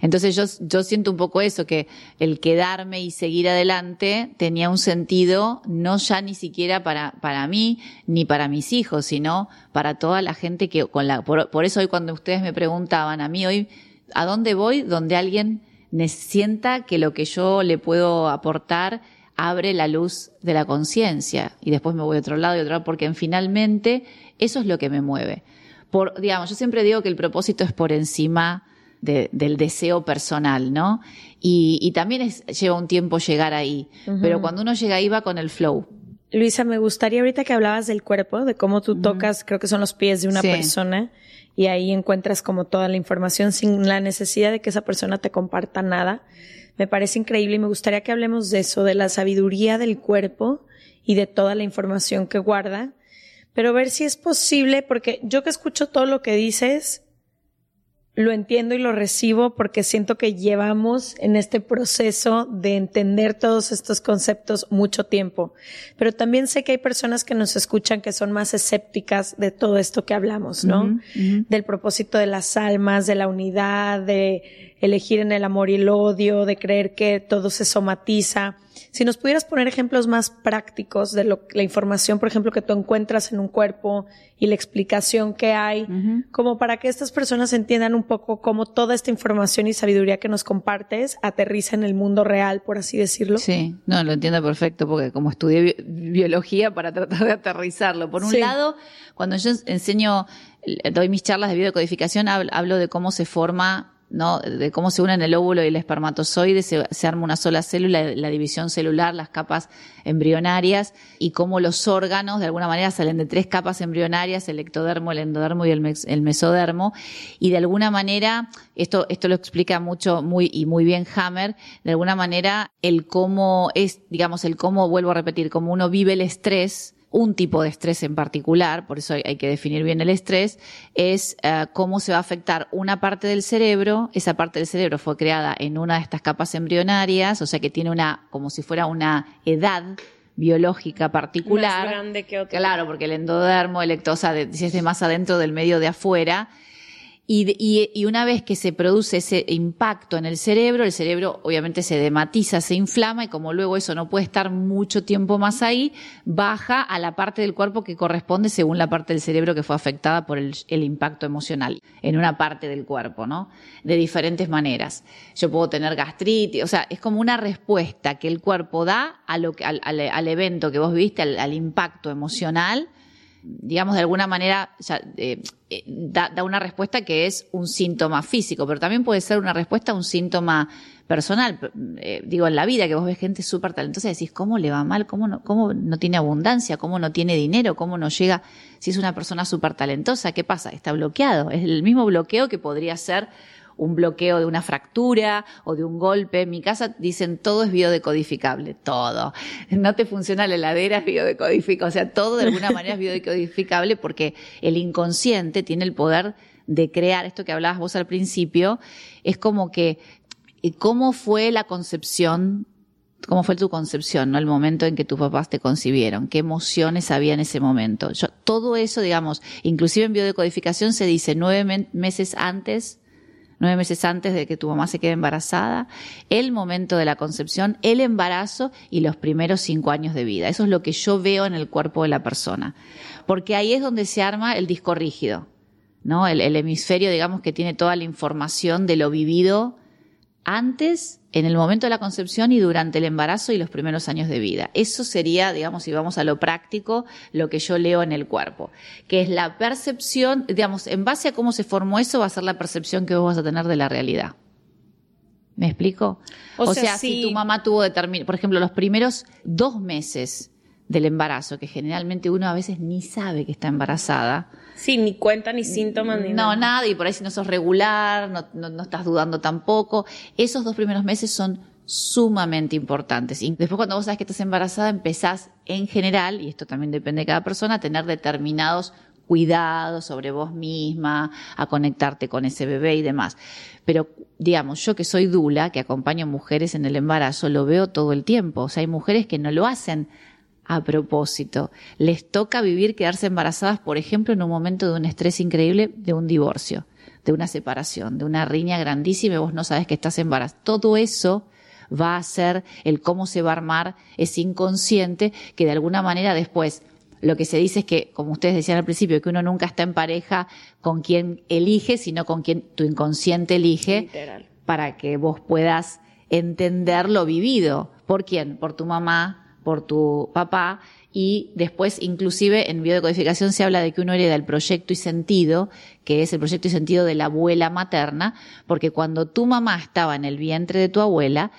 Entonces yo, yo siento un poco eso, que el quedarme y seguir adelante tenía un sentido no ya ni siquiera para, para mí ni para mis hijos, sino para toda la gente que con la, por, por eso hoy cuando ustedes me preguntaban a mí hoy, ¿a dónde voy? Donde alguien sienta que lo que yo le puedo aportar abre la luz de la conciencia y después me voy a otro lado y otro lado porque finalmente eso es lo que me mueve. Por, digamos, yo siempre digo que el propósito es por encima del deseo personal, ¿no? Y, también es, lleva un tiempo llegar ahí, pero cuando uno llega ahí va con el flow. Luisa, me gustaría ahorita que hablabas del cuerpo, de cómo tú tocas, creo que son los pies de una persona, y ahí encuentras como toda la información sin la necesidad de que esa persona te comparta nada. Me parece increíble y me gustaría que hablemos de eso, de la sabiduría del cuerpo y de toda la información que guarda, pero ver si es posible, porque yo que escucho todo lo que dices, lo entiendo y lo recibo porque siento que llevamos en este proceso de entender todos estos conceptos mucho tiempo. Pero también sé que hay personas que nos escuchan que son más escépticas de todo esto que hablamos, ¿no? Del propósito de las almas, de la unidad, de elegir en el amor y el odio, de creer que todo se somatiza. Si nos pudieras poner ejemplos más prácticos de lo, la información, por ejemplo, que tú encuentras en un cuerpo y la explicación que hay, como para que estas personas entiendan un poco cómo toda esta información y sabiduría que nos compartes aterriza en el mundo real, por así decirlo. Sí, no, lo entiendo perfecto porque como estudié biología para tratar de aterrizarlo. Por un lado, cuando yo enseño, doy mis charlas de biodecodificación, hablo de cómo se forma ¿no? de cómo se unen el óvulo y el espermatozoide, se, arma una sola célula, la división celular, las capas embrionarias y cómo los órganos de alguna manera salen de tres capas embrionarias, el ectodermo, el endodermo y el, el mesodermo y de alguna manera esto esto lo explica mucho muy y muy bien Hammer, de alguna manera el cómo es, digamos, el cómo vuelvo a repetir, cómo uno vive el estrés un tipo de estrés en particular, por eso hay, que definir bien el estrés, es eh, cómo se va a afectar una parte del cerebro. Esa parte del cerebro fue creada en una de estas capas embrionarias, o sea que tiene una, como si fuera una edad biológica particular. Más grande que otra. Claro, porque el endodermo, el ectosa, si es de más adentro del medio de afuera, y, una vez que se produce ese impacto en el cerebro, el cerebro obviamente se dematiza, se inflama y como luego eso no puede estar mucho tiempo más ahí, baja a la parte del cuerpo que corresponde según la parte del cerebro que fue afectada por el, impacto emocional en una parte del cuerpo, ¿no? De diferentes maneras. Yo puedo tener gastritis, o sea, es como una respuesta que el cuerpo da a lo que, al, evento que vos viste, al impacto emocional digamos, de alguna manera eh, eh, da, una respuesta que es un síntoma físico, pero también puede ser una respuesta a un síntoma personal. Eh, digo, en la vida, que vos ves gente súper talentosa y decís, ¿cómo le va mal? ¿Cómo no, ¿Cómo no tiene abundancia? ¿Cómo no tiene dinero? ¿Cómo no llega? Si es una persona súper talentosa, ¿qué pasa? Está bloqueado. Es el mismo bloqueo que podría ser un bloqueo de una fractura o de un golpe. En mi casa dicen todo es biodecodificable, todo. No te funciona la heladera, es biodecodificable. O sea, todo de alguna manera es biodecodificable porque el inconsciente tiene el poder de crear, esto que hablabas vos al principio, es como que, ¿cómo fue la concepción cómo fue tu concepción, ¿no? El momento en que tus papás te concibieron, qué emociones había en ese momento. Yo, todo eso, digamos, inclusive en biodecodificación se dice nueve meses antes nueve meses antes de que tu mamá se quede embarazada, el momento de la concepción, el embarazo y los primeros cinco años de vida. Eso es lo que yo veo en el cuerpo de la persona. Porque ahí es donde se arma el disco rígido, ¿no? El, el hemisferio, digamos, que tiene toda la información de lo vivido antes, en el momento de la concepción y durante el embarazo y los primeros años de vida. Eso sería, digamos, si vamos a lo práctico, lo que yo leo en el cuerpo, que es la percepción, digamos, en base a cómo se formó eso va a ser la percepción que vos vas a tener de la realidad. ¿Me explico? O, sea, si tu mamá tuvo determinado, por ejemplo, los primeros dos meses del embarazo, que generalmente uno a veces ni sabe que está embarazada, Sí, ni cuenta, ni síntomas, ni no, nada. y por ahí si no sos regular, no, no, estás dudando tampoco. Esos dos primeros meses son sumamente importantes. Y después cuando vos sabes que estás embarazada, empezás en general, y esto también depende de cada persona, a tener determinados cuidados sobre vos misma, a conectarte con ese bebé y demás. Pero, digamos, yo que soy dula, que acompaño mujeres en el embarazo, lo veo todo el tiempo. O sea, hay mujeres que no lo hacen a propósito. Les toca vivir, quedarse embarazadas, por ejemplo, en un momento de un estrés increíble, de un divorcio, de una separación, de una riña grandísima y vos no sabes que estás embarazada. Todo eso va a ser el cómo se va a armar ese inconsciente que de alguna manera después lo que se dice es que, como ustedes decían al principio, que uno nunca está en pareja con quien elige, sino con quien tu inconsciente elige para que vos puedas entender lo vivido. ¿Por quién? Por tu mamá, por tu papá y después inclusive en biodecodificación se habla de que uno hereda el proyecto y sentido, que es el proyecto y sentido de la abuela materna, porque cuando tu mamá estaba en el vientre de tu abuela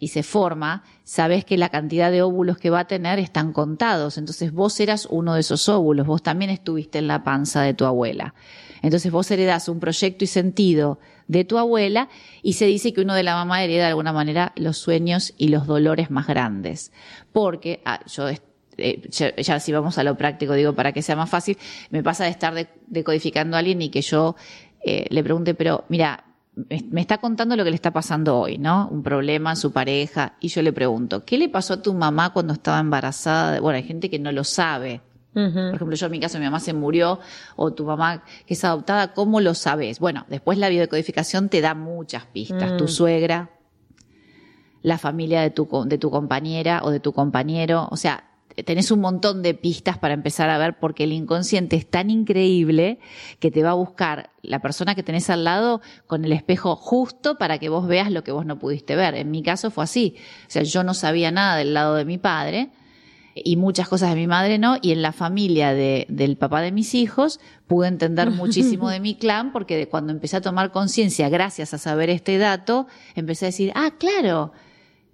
y se forma, sabes que la cantidad de óvulos que va a tener están contados, entonces vos eras uno de esos óvulos, vos también estuviste en la panza de tu abuela. Entonces vos heredás un proyecto y sentido de tu abuela y se dice que uno de la mamá hereda de alguna manera los sueños y los dolores más grandes. Porque, ah, yo eh, ya, si vamos a lo práctico, digo, para que sea más fácil, me pasa de estar decodificando a alguien y que yo eh, le pregunte, pero mira, me está contando lo que le está pasando hoy, ¿no? Un problema en su pareja. Y yo le pregunto, ¿qué le pasó a tu mamá cuando estaba embarazada? Bueno, hay gente que no lo sabe. Por ejemplo, yo en mi caso, mi mamá se murió o tu mamá que es adoptada, ¿cómo lo sabes? Bueno, después la biodecodificación te da muchas pistas. Tu mm. suegra, la familia de tu, de tu compañera o de tu compañero, o sea, tenés un montón de pistas para empezar a ver porque el inconsciente es tan increíble que te va a buscar la persona que tenés al lado con el espejo justo para que vos veas lo que vos no pudiste ver. En mi caso fue así. O sea, yo no sabía nada del lado de mi padre y muchas cosas de mi madre no, y en la familia de, del papá de mis hijos pude entender muchísimo de mi clan, porque cuando empecé a tomar conciencia, gracias a saber este dato, empecé a decir, ah, claro,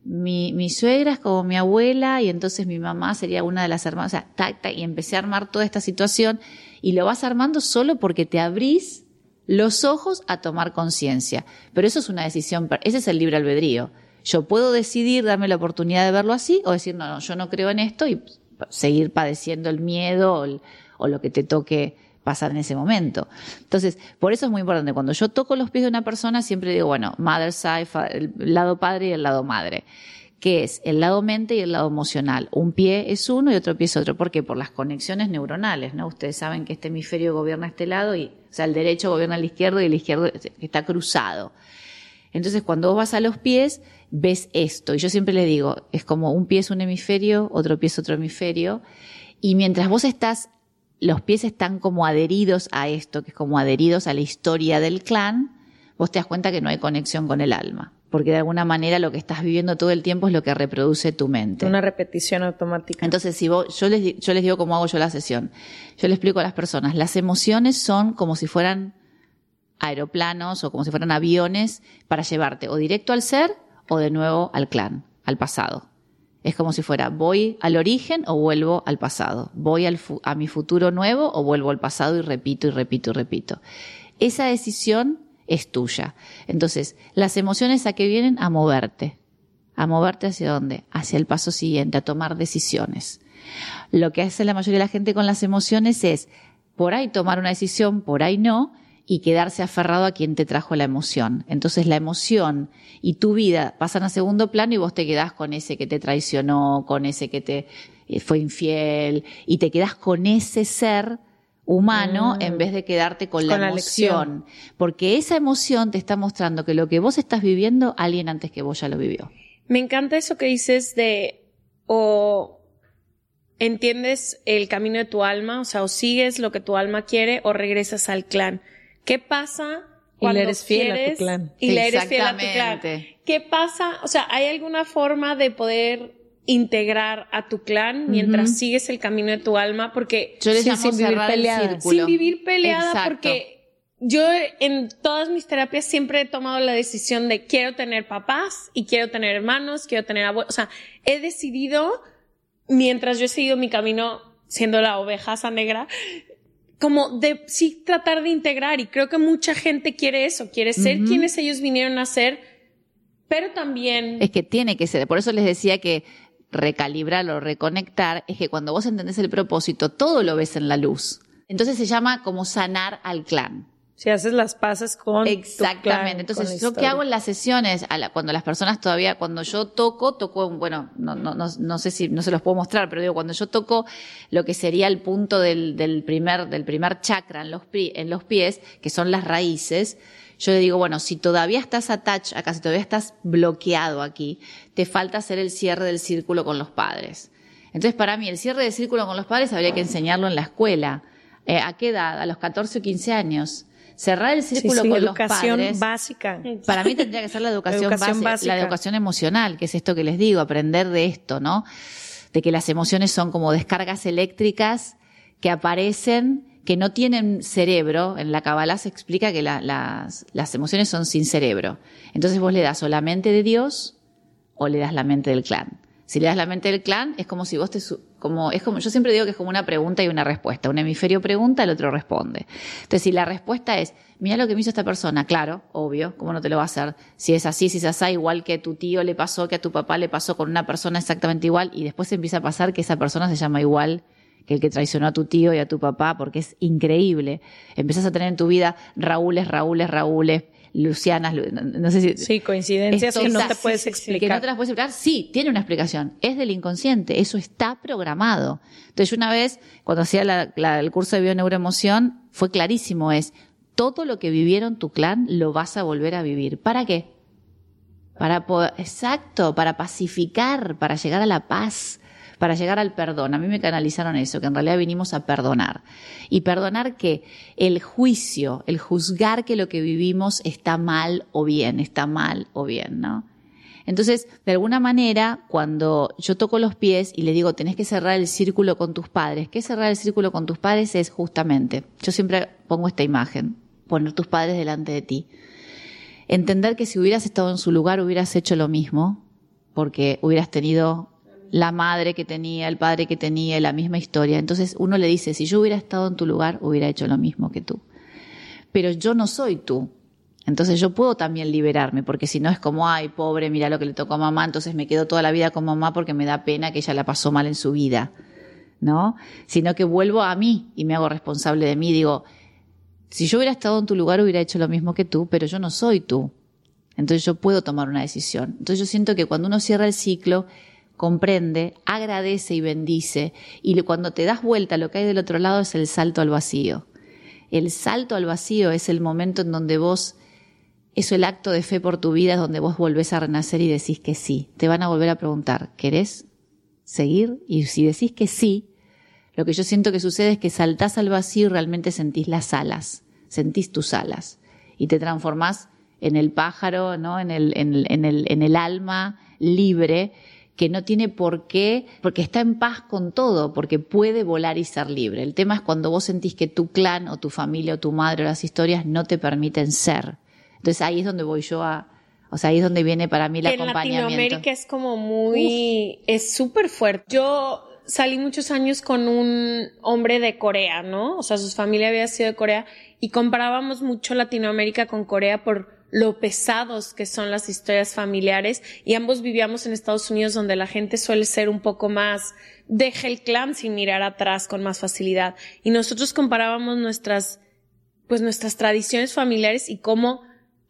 mi, mi suegra es como mi abuela, y entonces mi mamá sería una de las hermanas, o sea, y empecé a armar toda esta situación, y lo vas armando solo porque te abrís los ojos a tomar conciencia. Pero eso es una decisión, ese es el libre albedrío. Yo puedo decidir darme la oportunidad de verlo así o decir, no, no, yo no creo en esto y seguir padeciendo el miedo o, lo que te toque pasar en ese momento. Entonces, por eso es muy importante. Cuando yo toco los pies de una persona, siempre digo, bueno, mother side, el lado padre y el lado madre. que es el lado mente y el lado emocional? Un pie es uno y otro pie es otro. ¿Por qué? Por las conexiones neuronales, ¿no? Ustedes saben que este hemisferio gobierna este lado y, o sea, el derecho gobierna el izquierdo y el izquierdo está cruzado. Entonces, cuando vos vas a los pies, ves esto. Y yo siempre le digo, es como un pie es un hemisferio, otro pie es otro hemisferio. Y mientras vos estás, los pies están como adheridos a esto, que es como adheridos a la historia del clan, vos te das cuenta que no hay conexión con el alma. Porque de alguna manera lo que estás viviendo todo el tiempo es lo que reproduce tu mente. Una repetición automática. Entonces, si vos, yo les, yo les digo cómo hago yo la sesión. Yo le explico a las personas, las emociones son como si fueran aeroplanos o como si fueran aviones para llevarte o directo al ser o de nuevo al clan, al pasado. Es como si fuera, voy al origen o vuelvo al pasado. Voy al a mi futuro nuevo o vuelvo al pasado y repito y repito y repito. Esa decisión es tuya. Entonces, las emociones a qué vienen a moverte. ¿A moverte hacia dónde? Hacia el paso siguiente, a tomar decisiones. Lo que hace la mayoría de la gente con las emociones es, por ahí tomar una decisión, por ahí no, y quedarse aferrado a quien te trajo la emoción. Entonces la emoción y tu vida pasan a segundo plano y vos te quedás con ese que te traicionó, con ese que te eh, fue infiel y te quedás con ese ser humano mm. en vez de quedarte con, la, emoción. Porque esa emoción te está mostrando que lo que vos estás viviendo, alguien antes que vos ya lo vivió. Me encanta eso que dices de o entiendes el camino de tu alma, o sea, o sigues lo que tu alma quiere o regresas al clan. ¿Qué pasa cuando y le eres fiel a tu clan? Y le eres fiel a tu clan. ¿Qué pasa? O sea, ¿hay alguna forma de poder integrar a tu clan mientras sigues el camino de tu alma? Porque yo les sin vivir peleada. Sin vivir peleada porque yo en todas mis terapias siempre he tomado la decisión de quiero tener papás y quiero tener hermanos, quiero tener abuelos. O sea, he decidido, mientras yo he seguido mi camino siendo la oveja negra, como de sí tratar de integrar y creo que mucha gente quiere eso, quiere ser quienes ellos vinieron a ser, pero también... Es que tiene que ser, por eso les decía que recalibrar o reconectar es que cuando vos entendés el propósito, todo lo ves en la luz. Entonces se llama como sanar al clan. Si haces las paces con. Exactamente. Entonces, yo que hago en las sesiones, cuando las personas todavía, cuando yo toco, toco, bueno, no, no, no, no, sé si no se los puedo mostrar, pero digo, cuando yo toco lo que sería el punto del, del primer, del primer chakra en los, en los pies, que son las raíces, yo le digo, bueno, si todavía estás attached acá, si todavía estás bloqueado aquí, te falta hacer el cierre del círculo con los padres. Entonces, para mí, el cierre del círculo con los padres habría que enseñarlo en la escuela. Eh, ¿A qué edad? A los 14 o 15 años cerrar el círculo Sí, sí, con educación los padres. básica. Para mí tendría que ser la educación, Educación base- básica. la educación emocional, que es esto que les digo, aprender de esto, ¿no? De que las emociones son como descargas eléctricas que aparecen, que no tienen cerebro. En la Kabbalah se explica que la- las, las emociones son sin cerebro. Entonces vos le das o la mente de Dios o le das la mente del clan. Si le das la mente del clan, es como si vos te, como, es como, yo siempre digo que es como una pregunta y una respuesta. Un hemisferio pregunta, el otro responde. Entonces, si la respuesta es, mira lo que me hizo esta persona, claro, obvio, ¿cómo no te lo va a hacer? Si es así, si es así, igual que a tu tío le pasó, que a tu papá le pasó con una persona exactamente igual, y después empieza a pasar que esa persona se llama igual que el que traicionó a tu tío y a tu papá, porque es increíble. Empiezas a tener en tu vida Raúles, Raúles, Raúles, Lucianas, Lu- no sé si... Sí, coincidencias que no te puedes explicar. Que no te las puedes explicar. Sí, tiene una explicación. Es del inconsciente. Eso está programado. Entonces, yo una vez, cuando hacía la- la- el curso de bioneuroemoción, fue clarísimo. Es todo lo que vivieron tu clan lo vas a volver a vivir. ¿Para qué? Para poder, exacto, para pacificar, para llegar a la paz, para llegar al perdón. A mí me canalizaron eso, que en realidad vinimos a perdonar. Y perdonar que el juicio, el juzgar que lo que vivimos está mal o bien, está mal o bien, ¿no? Entonces, de alguna manera, cuando yo toco los pies y le digo, tenés que cerrar el círculo con tus padres, ¿qué cerrar el círculo con tus padres? Es justamente, yo siempre pongo esta imagen, poner tus padres delante de ti entender que si hubieras estado en su lugar hubieras hecho lo mismo, porque hubieras tenido la madre que tenía, el padre que tenía, la misma historia. Entonces uno le dice, si yo hubiera estado en tu lugar, hubiera hecho lo mismo que tú. Pero yo no soy tú. Entonces yo puedo también liberarme, porque si no es como, ay, pobre, mira lo que le tocó a mamá, entonces me quedo toda la vida con mamá porque me da pena que ella la pasó mal en su vida. ¿No? Sino que vuelvo a mí y me hago responsable de mí. Digo, si yo hubiera estado en tu lugar hubiera hecho lo mismo que tú, pero yo no soy tú. Entonces yo puedo tomar una decisión. Entonces yo siento que cuando uno cierra el ciclo, comprende, agradece y bendice. Y cuando te das vuelta, lo que hay del otro lado es el salto al vacío. El salto al vacío es el momento en donde vos, eso el acto de fe por tu vida, es donde vos volvés a renacer y decís que sí. Te van a volver a preguntar, ¿querés seguir? Y si decís que sí, lo que yo siento que sucede es que saltás al vacío y realmente sentís las alas, sentís tus alas y te transformás en el pájaro, ¿no? En el, en, el- en el, en el alma libre que no tiene por qué, porque está en paz con todo, porque puede volar y ser libre. El tema es cuando vos sentís que tu clan o tu familia o tu madre o las historias no te permiten ser. Entonces ahí es donde voy yo a, o sea, ahí es donde viene para mí el en acompañamiento. Latinoamérica es como muy, es súper fuerte. Yo salí muchos años con un hombre de Corea, ¿no? O sea, su familia había sido de Corea y comparábamos mucho Latinoamérica con Corea por lo pesados que son las historias familiares y ambos vivíamos en Estados Unidos donde la gente suele ser un poco más deja el clan sin mirar atrás con más facilidad y nosotros comparábamos nuestras pues nuestras tradiciones familiares y cómo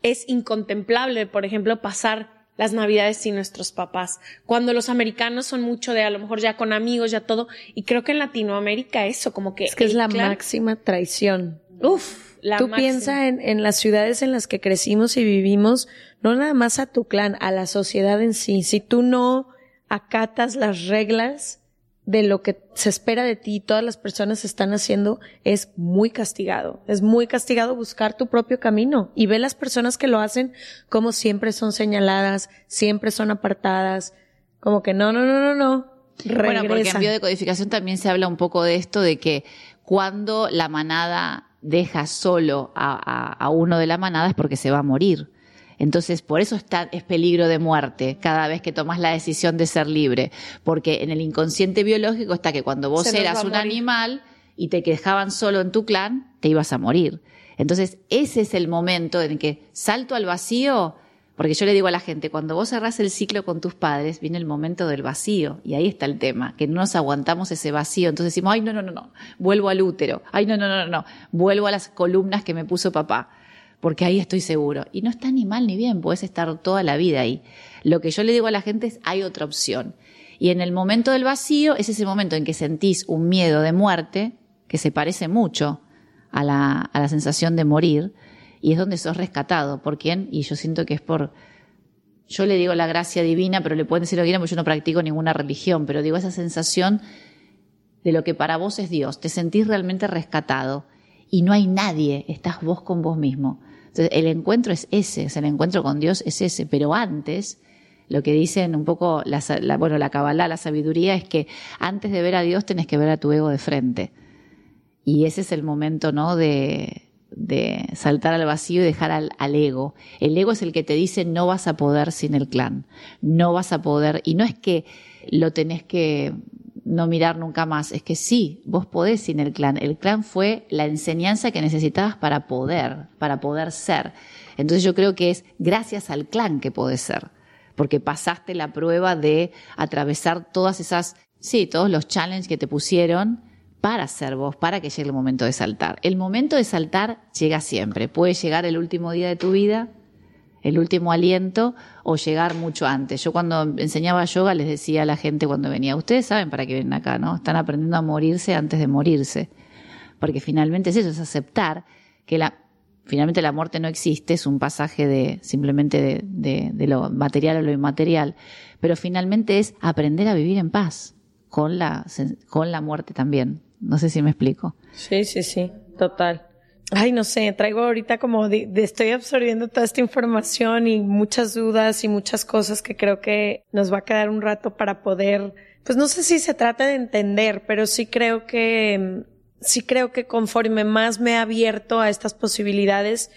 es incontemplable, por ejemplo, pasar las navidades sin nuestros papás. Cuando los americanos son mucho de a lo mejor ya con amigos, ya todo. Y creo que en Latinoamérica eso, como que. Es que es la clan- máxima traición. Uf, la Tú máxima. piensa en, en las ciudades en las que crecimos y vivimos, no nada más a tu clan, a la sociedad en sí. Si tú no acatas las reglas de lo que se espera de ti y todas las personas están haciendo, es muy castigado. Es muy castigado buscar tu propio camino y ve las personas que lo hacen como siempre son señaladas, siempre son apartadas, como que no, no, no, no, no. Bueno, porque en biodecodificación también se habla un poco de esto, de que cuando la manada deja solo a, a- a uno de la manada es porque se va a morir. Entonces, por eso está, es peligro de muerte cada vez que tomas la decisión de ser libre. Porque en el inconsciente biológico está que cuando vos Se eras un morir. animal y te dejaban solo en tu clan, te ibas a morir. Entonces, ese es el momento en que salto al vacío, porque yo le digo a la gente, cuando vos cerrás el ciclo con tus padres, viene el momento del vacío. Y ahí está el tema, que no nos aguantamos ese vacío. Entonces decimos, ay, no, no, no, no, vuelvo al útero. Ay, no, no, no, no, no, vuelvo a las columnas que me puso papá. Porque ahí estoy seguro. Y no está ni mal ni bien, puedes estar toda la vida ahí. Lo que yo le digo a la gente es, hay otra opción. Y en el momento del vacío es ese momento en que sentís un miedo de muerte, que se parece mucho a la, a la sensación de morir, y es donde sos rescatado. ¿Por quién? Y yo siento que es por, yo le digo la gracia divina, pero le pueden decir lo que quieran, porque yo no practico ninguna religión, pero digo esa sensación de lo que para vos es Dios, te sentís realmente rescatado. y no hay nadie, estás vos con vos mismo. Entonces, el encuentro es ese, el encuentro con Dios es ese, pero antes, lo que dicen un poco, la, bueno, la Kabbalah, la sabiduría, es que antes de ver a Dios tenés que ver a tu ego de frente. Y ese es el momento, ¿no? De, de saltar al vacío y dejar al, al, ego. El ego es el que te dice no vas a poder sin el clan, no vas a poder, y no es que lo tenés que no mirar nunca más, es que sí, vos podés sin el clan. El clan fue la enseñanza que necesitabas para poder, para poder ser. Entonces yo creo que es gracias al clan que podés ser, porque pasaste la prueba de atravesar todas esas, sí, todos los challenges que te pusieron para ser vos, para que llegue el momento de saltar. El momento de saltar llega siempre. Puede llegar el último día de tu vida, el último aliento, o llegar mucho antes. Yo cuando enseñaba yoga les decía a la gente cuando venía, ustedes saben para qué vienen acá, ¿no? Están aprendiendo a morirse antes de morirse. Porque finalmente es eso, es aceptar que la, finalmente la muerte no existe, es un pasaje de simplemente de, de, lo material a lo inmaterial, pero finalmente es aprender a vivir en paz con la, con la muerte también. No sé si me explico. Sí, sí, sí, total. Ay, no sé, traigo ahorita como de, estoy absorbiendo toda esta información y muchas dudas y muchas cosas que creo que nos va a quedar un rato para poder, pues no sé si se trata de entender, pero sí creo que, sí creo que conforme más me he abierto a estas posibilidades,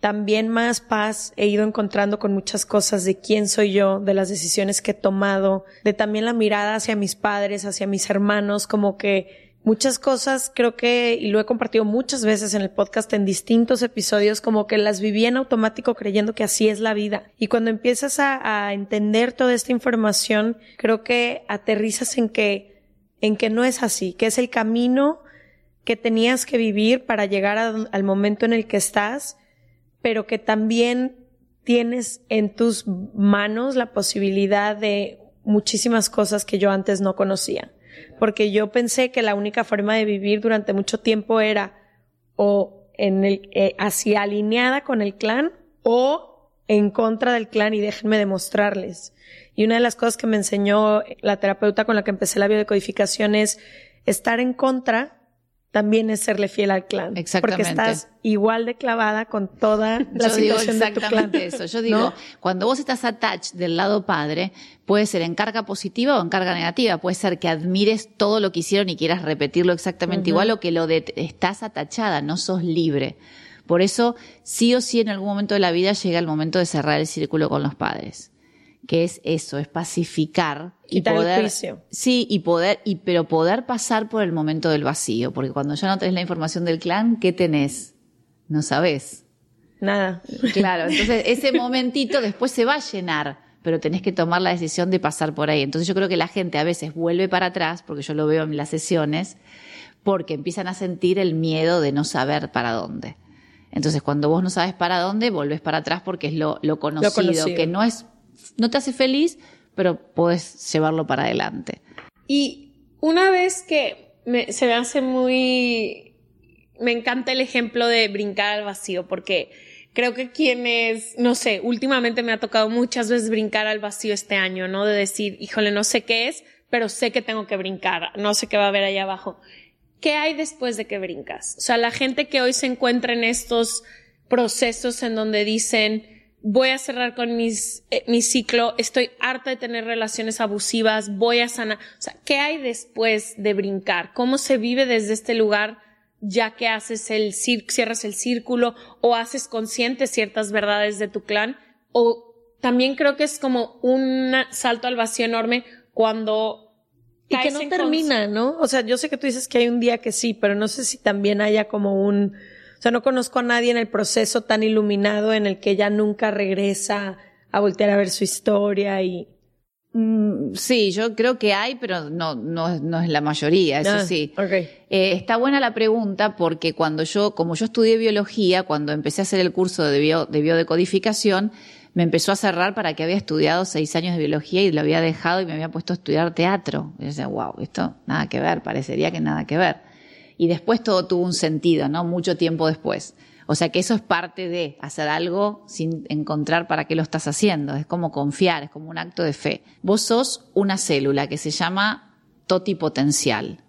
también más paz he ido encontrando con muchas cosas de quién soy yo, de las decisiones que he tomado, de también la mirada hacia mis padres, hacia mis hermanos, como que muchas cosas creo que, y lo he compartido muchas veces en el podcast en distintos episodios, como que las viví en automático creyendo que así es la vida. Y cuando empiezas a, a entender toda esta información, creo que aterrizas en que, en que no es así, que es el camino que tenías que vivir para llegar al momento en el que estás pero que también tienes en tus manos la posibilidad de muchísimas cosas que yo antes no conocía. Porque yo pensé que la única forma de vivir durante mucho tiempo era o en el, eh, alineada con el clan o en contra del clan y déjenme demostrarles. Y una de las cosas que me enseñó la terapeuta con la que empecé la biodecodificación es estar en contra también es serle fiel al clan. Exactamente. Porque estás igual de clavada con toda la Yo situación digo exactamente de tu clan. eso. Yo digo, cuando vos estás attached del lado padre, puede ser en carga positiva o en carga negativa. Puede ser que admires todo lo que hicieron y quieras repetirlo exactamente igual o que lo de estás atachada, no sos libre. Por eso, sí o sí en algún momento de la vida llega el momento de cerrar el círculo con los padres que es eso, es pacificar y poder, sí, y poder, y pero poder pasar por el momento del vacío, porque cuando ya no tenés la información del clan, ¿qué tenés? No sabés. Nada. Claro, entonces ese momentito después se va a llenar, pero tenés que tomar la decisión de pasar por ahí. Entonces yo creo que la gente a veces vuelve para atrás, porque yo lo veo en las sesiones, porque empiezan a sentir el miedo de no saber para dónde. Entonces, cuando vos no sabes para dónde, volvés para atrás porque es lo, lo, conocido, lo conocido, que no es no te hace feliz, pero puedes llevarlo para adelante. Y una vez que se me hace muy... Me encanta el ejemplo de brincar al vacío, porque creo que quienes, no sé, últimamente me ha tocado muchas veces brincar al vacío este año, ¿no? De decir, híjole, no sé qué es, pero sé que tengo que brincar, no sé qué va a haber allá abajo. ¿Qué hay después de que brincas? O sea, la gente que hoy se encuentra en estos procesos en donde dicen, voy a cerrar con mis, eh, mi ciclo, estoy harta de tener relaciones abusivas, voy a sanar. O sea, ¿qué hay después de brincar? ¿Cómo se vive desde este lugar ya que haces el cierras el círculo o haces consciente ciertas verdades de tu clan? O también creo que es como un salto al vacío enorme cuando y que no termina, ¿no? O sea, yo sé que tú dices que hay un día que sí, pero no sé si también haya como un, o sea, no conozco a nadie en el proceso tan iluminado en el que ella nunca regresa a voltear a ver su historia y... Mm, sí, yo creo que hay, pero no, no, no es la mayoría, eso ah, sí. Okay. Eh, está buena la pregunta porque cuando yo, como yo estudié biología, cuando empecé a hacer el curso de, bio, de biodecodificación, me empezó a cerrar para que había estudiado seis años de biología y lo había dejado y me había puesto a estudiar teatro. Y yo decía, wow, esto nada que ver, parecería que nada que ver y después todo tuvo un sentido, ¿no? Mucho tiempo después. O sea que eso es parte de hacer algo sin encontrar para qué lo estás haciendo. Es como confiar, es como un acto de fe. Vos sos una célula que se llama totipotencial.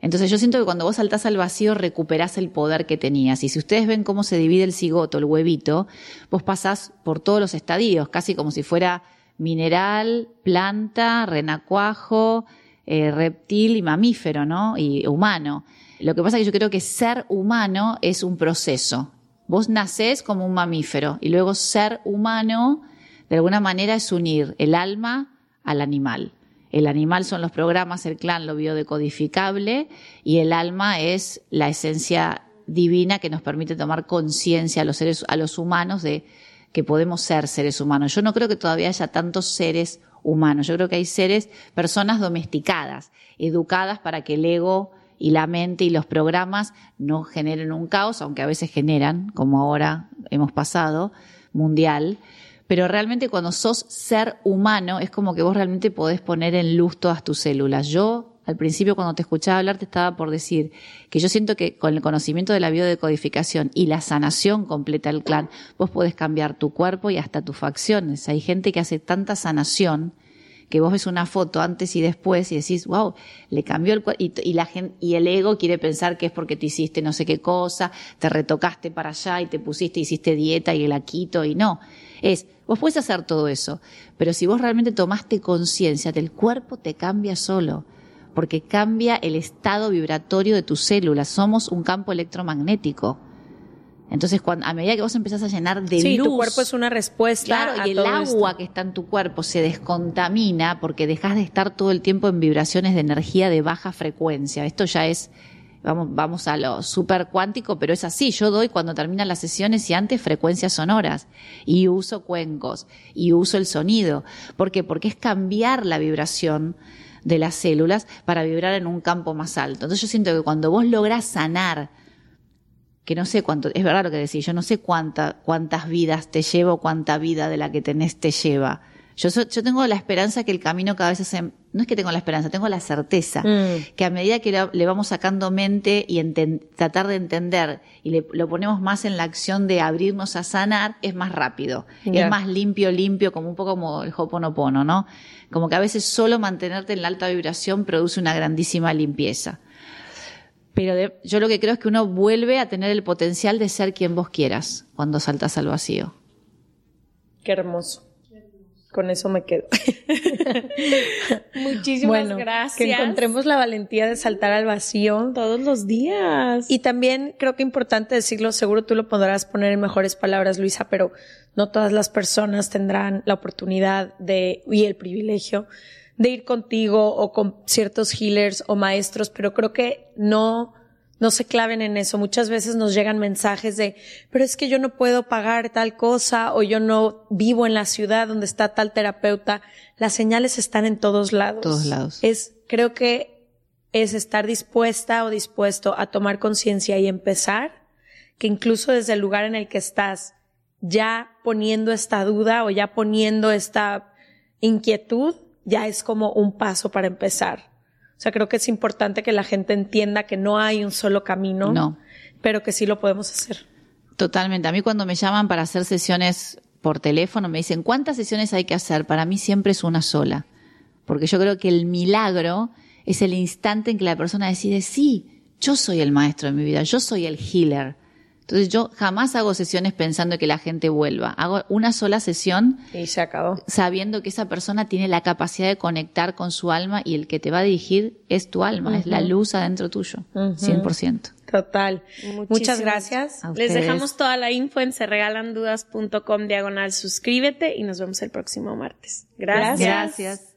Entonces yo siento que cuando vos saltás al vacío recuperás el poder que tenías. Y si ustedes ven cómo se divide el cigoto, el huevito, vos pasás por todos los estadios, casi como si fuera mineral, planta, renacuajo, eh, reptil y mamífero, ¿no? Y humano. Lo que pasa es que yo creo que ser humano es un proceso. Vos nacés como un mamífero y luego ser humano, de alguna manera, es unir el alma al animal. El animal son los programas, el clan, lo biodecodificable, y el alma es la esencia divina que nos permite tomar conciencia a los seres, a los humanos de que podemos ser seres humanos. Yo no creo que todavía haya tantos seres humanos. Yo creo que hay seres, personas domesticadas, educadas para que el ego y la mente y los programas no generen un caos, aunque a veces generan, como ahora hemos pasado, mundial. Pero realmente cuando sos ser humano es como que vos realmente podés poner en luz todas tus células. Yo al principio cuando te escuchaba hablar te estaba por decir que yo siento que con el conocimiento de la biodecodificación y la sanación completa del clan, vos podés cambiar tu cuerpo y hasta tus facciones. Hay gente que hace tanta sanación que vos ves una foto antes y después y decís, wow, le cambió el cuerpo, y, la gente, y el ego quiere pensar que es porque te hiciste no sé qué cosa, te retocaste para allá y te pusiste, hiciste dieta y el aquito y no. Es, vos puedes hacer todo eso, pero si vos realmente tomaste conciencia del cuerpo te cambia solo porque cambia el estado vibratorio de tus células. Somos un campo electromagnético. Entonces, cuando, a medida que vos empezás a llenar de sí, luz. tu cuerpo es una respuesta. Claro, y el agua que está en tu cuerpo se descontamina porque dejas de estar todo el tiempo en vibraciones de energía de baja frecuencia. Esto ya es, vamos, vamos a lo super cuántico, pero es así. Yo doy cuando terminan las sesiones y antes frecuencias sonoras. Y uso cuencos. Y uso el sonido. ¿Por qué? Porque es cambiar la vibración de las células para vibrar en un campo más alto. Entonces yo siento que cuando vos lográs sanar que no sé cuánto, es verdad lo que decís, yo no sé cuánta, cuántas vidas te lleva o cuánta vida de la que tenés te lleva. Yo, yo tengo la esperanza que el camino cada vez se, no es que tengo la esperanza, tengo la certeza mm. que a medida que le, vamos sacando mente y tratar de entender y le, lo ponemos más en la acción de abrirnos a sanar, es más rápido, es más limpio, limpio, como un poco como el hoponopono, ¿no? Como que a veces solo mantenerte en la alta vibración produce una grandísima limpieza. Pero yo lo que creo es que uno vuelve a tener el potencial de ser quien vos quieras cuando saltas al vacío. Qué hermoso. Con eso me quedo. Muchísimas gracias. Que encontremos la valentía de saltar al vacío. Todos los días. Y también creo que importante decirlo, seguro tú lo podrás poner en mejores palabras, Luisa, pero no todas las personas tendrán la oportunidad de, y el privilegio de ir contigo o con ciertos healers o maestros, pero creo que no, no se claven en eso. Muchas veces nos llegan mensajes de, pero es que yo no puedo pagar tal cosa o yo no vivo en la ciudad donde está tal terapeuta. Las señales están en todos lados. Todos lados. Es, creo que es estar dispuesta o dispuesto a tomar conciencia y empezar, que incluso desde el lugar en el que estás, ya poniendo esta duda o ya poniendo esta inquietud, ya es como un paso para empezar. O sea, creo que es importante que la gente entienda que no hay un solo camino, no. pero que sí lo podemos hacer. Totalmente. A mí cuando me llaman para hacer sesiones por teléfono me dicen, ¿cuántas sesiones hay que hacer? Para mí siempre es una sola. Porque yo creo que el milagro es el instante en que la persona decide, sí, yo soy el maestro de mi vida, yo soy el healer. Entonces yo jamás hago sesiones pensando que la gente vuelva. Hago una sola sesión. Y se acabó. Sabiendo que esa persona tiene la capacidad de conectar con su alma y el que te va a dirigir es tu alma, es la luz adentro tuyo. 100%. Total. Muchas gracias. Les dejamos toda la info en serregalandudas.com diagonal suscríbete y nos vemos el próximo martes. Gracias. Gracias.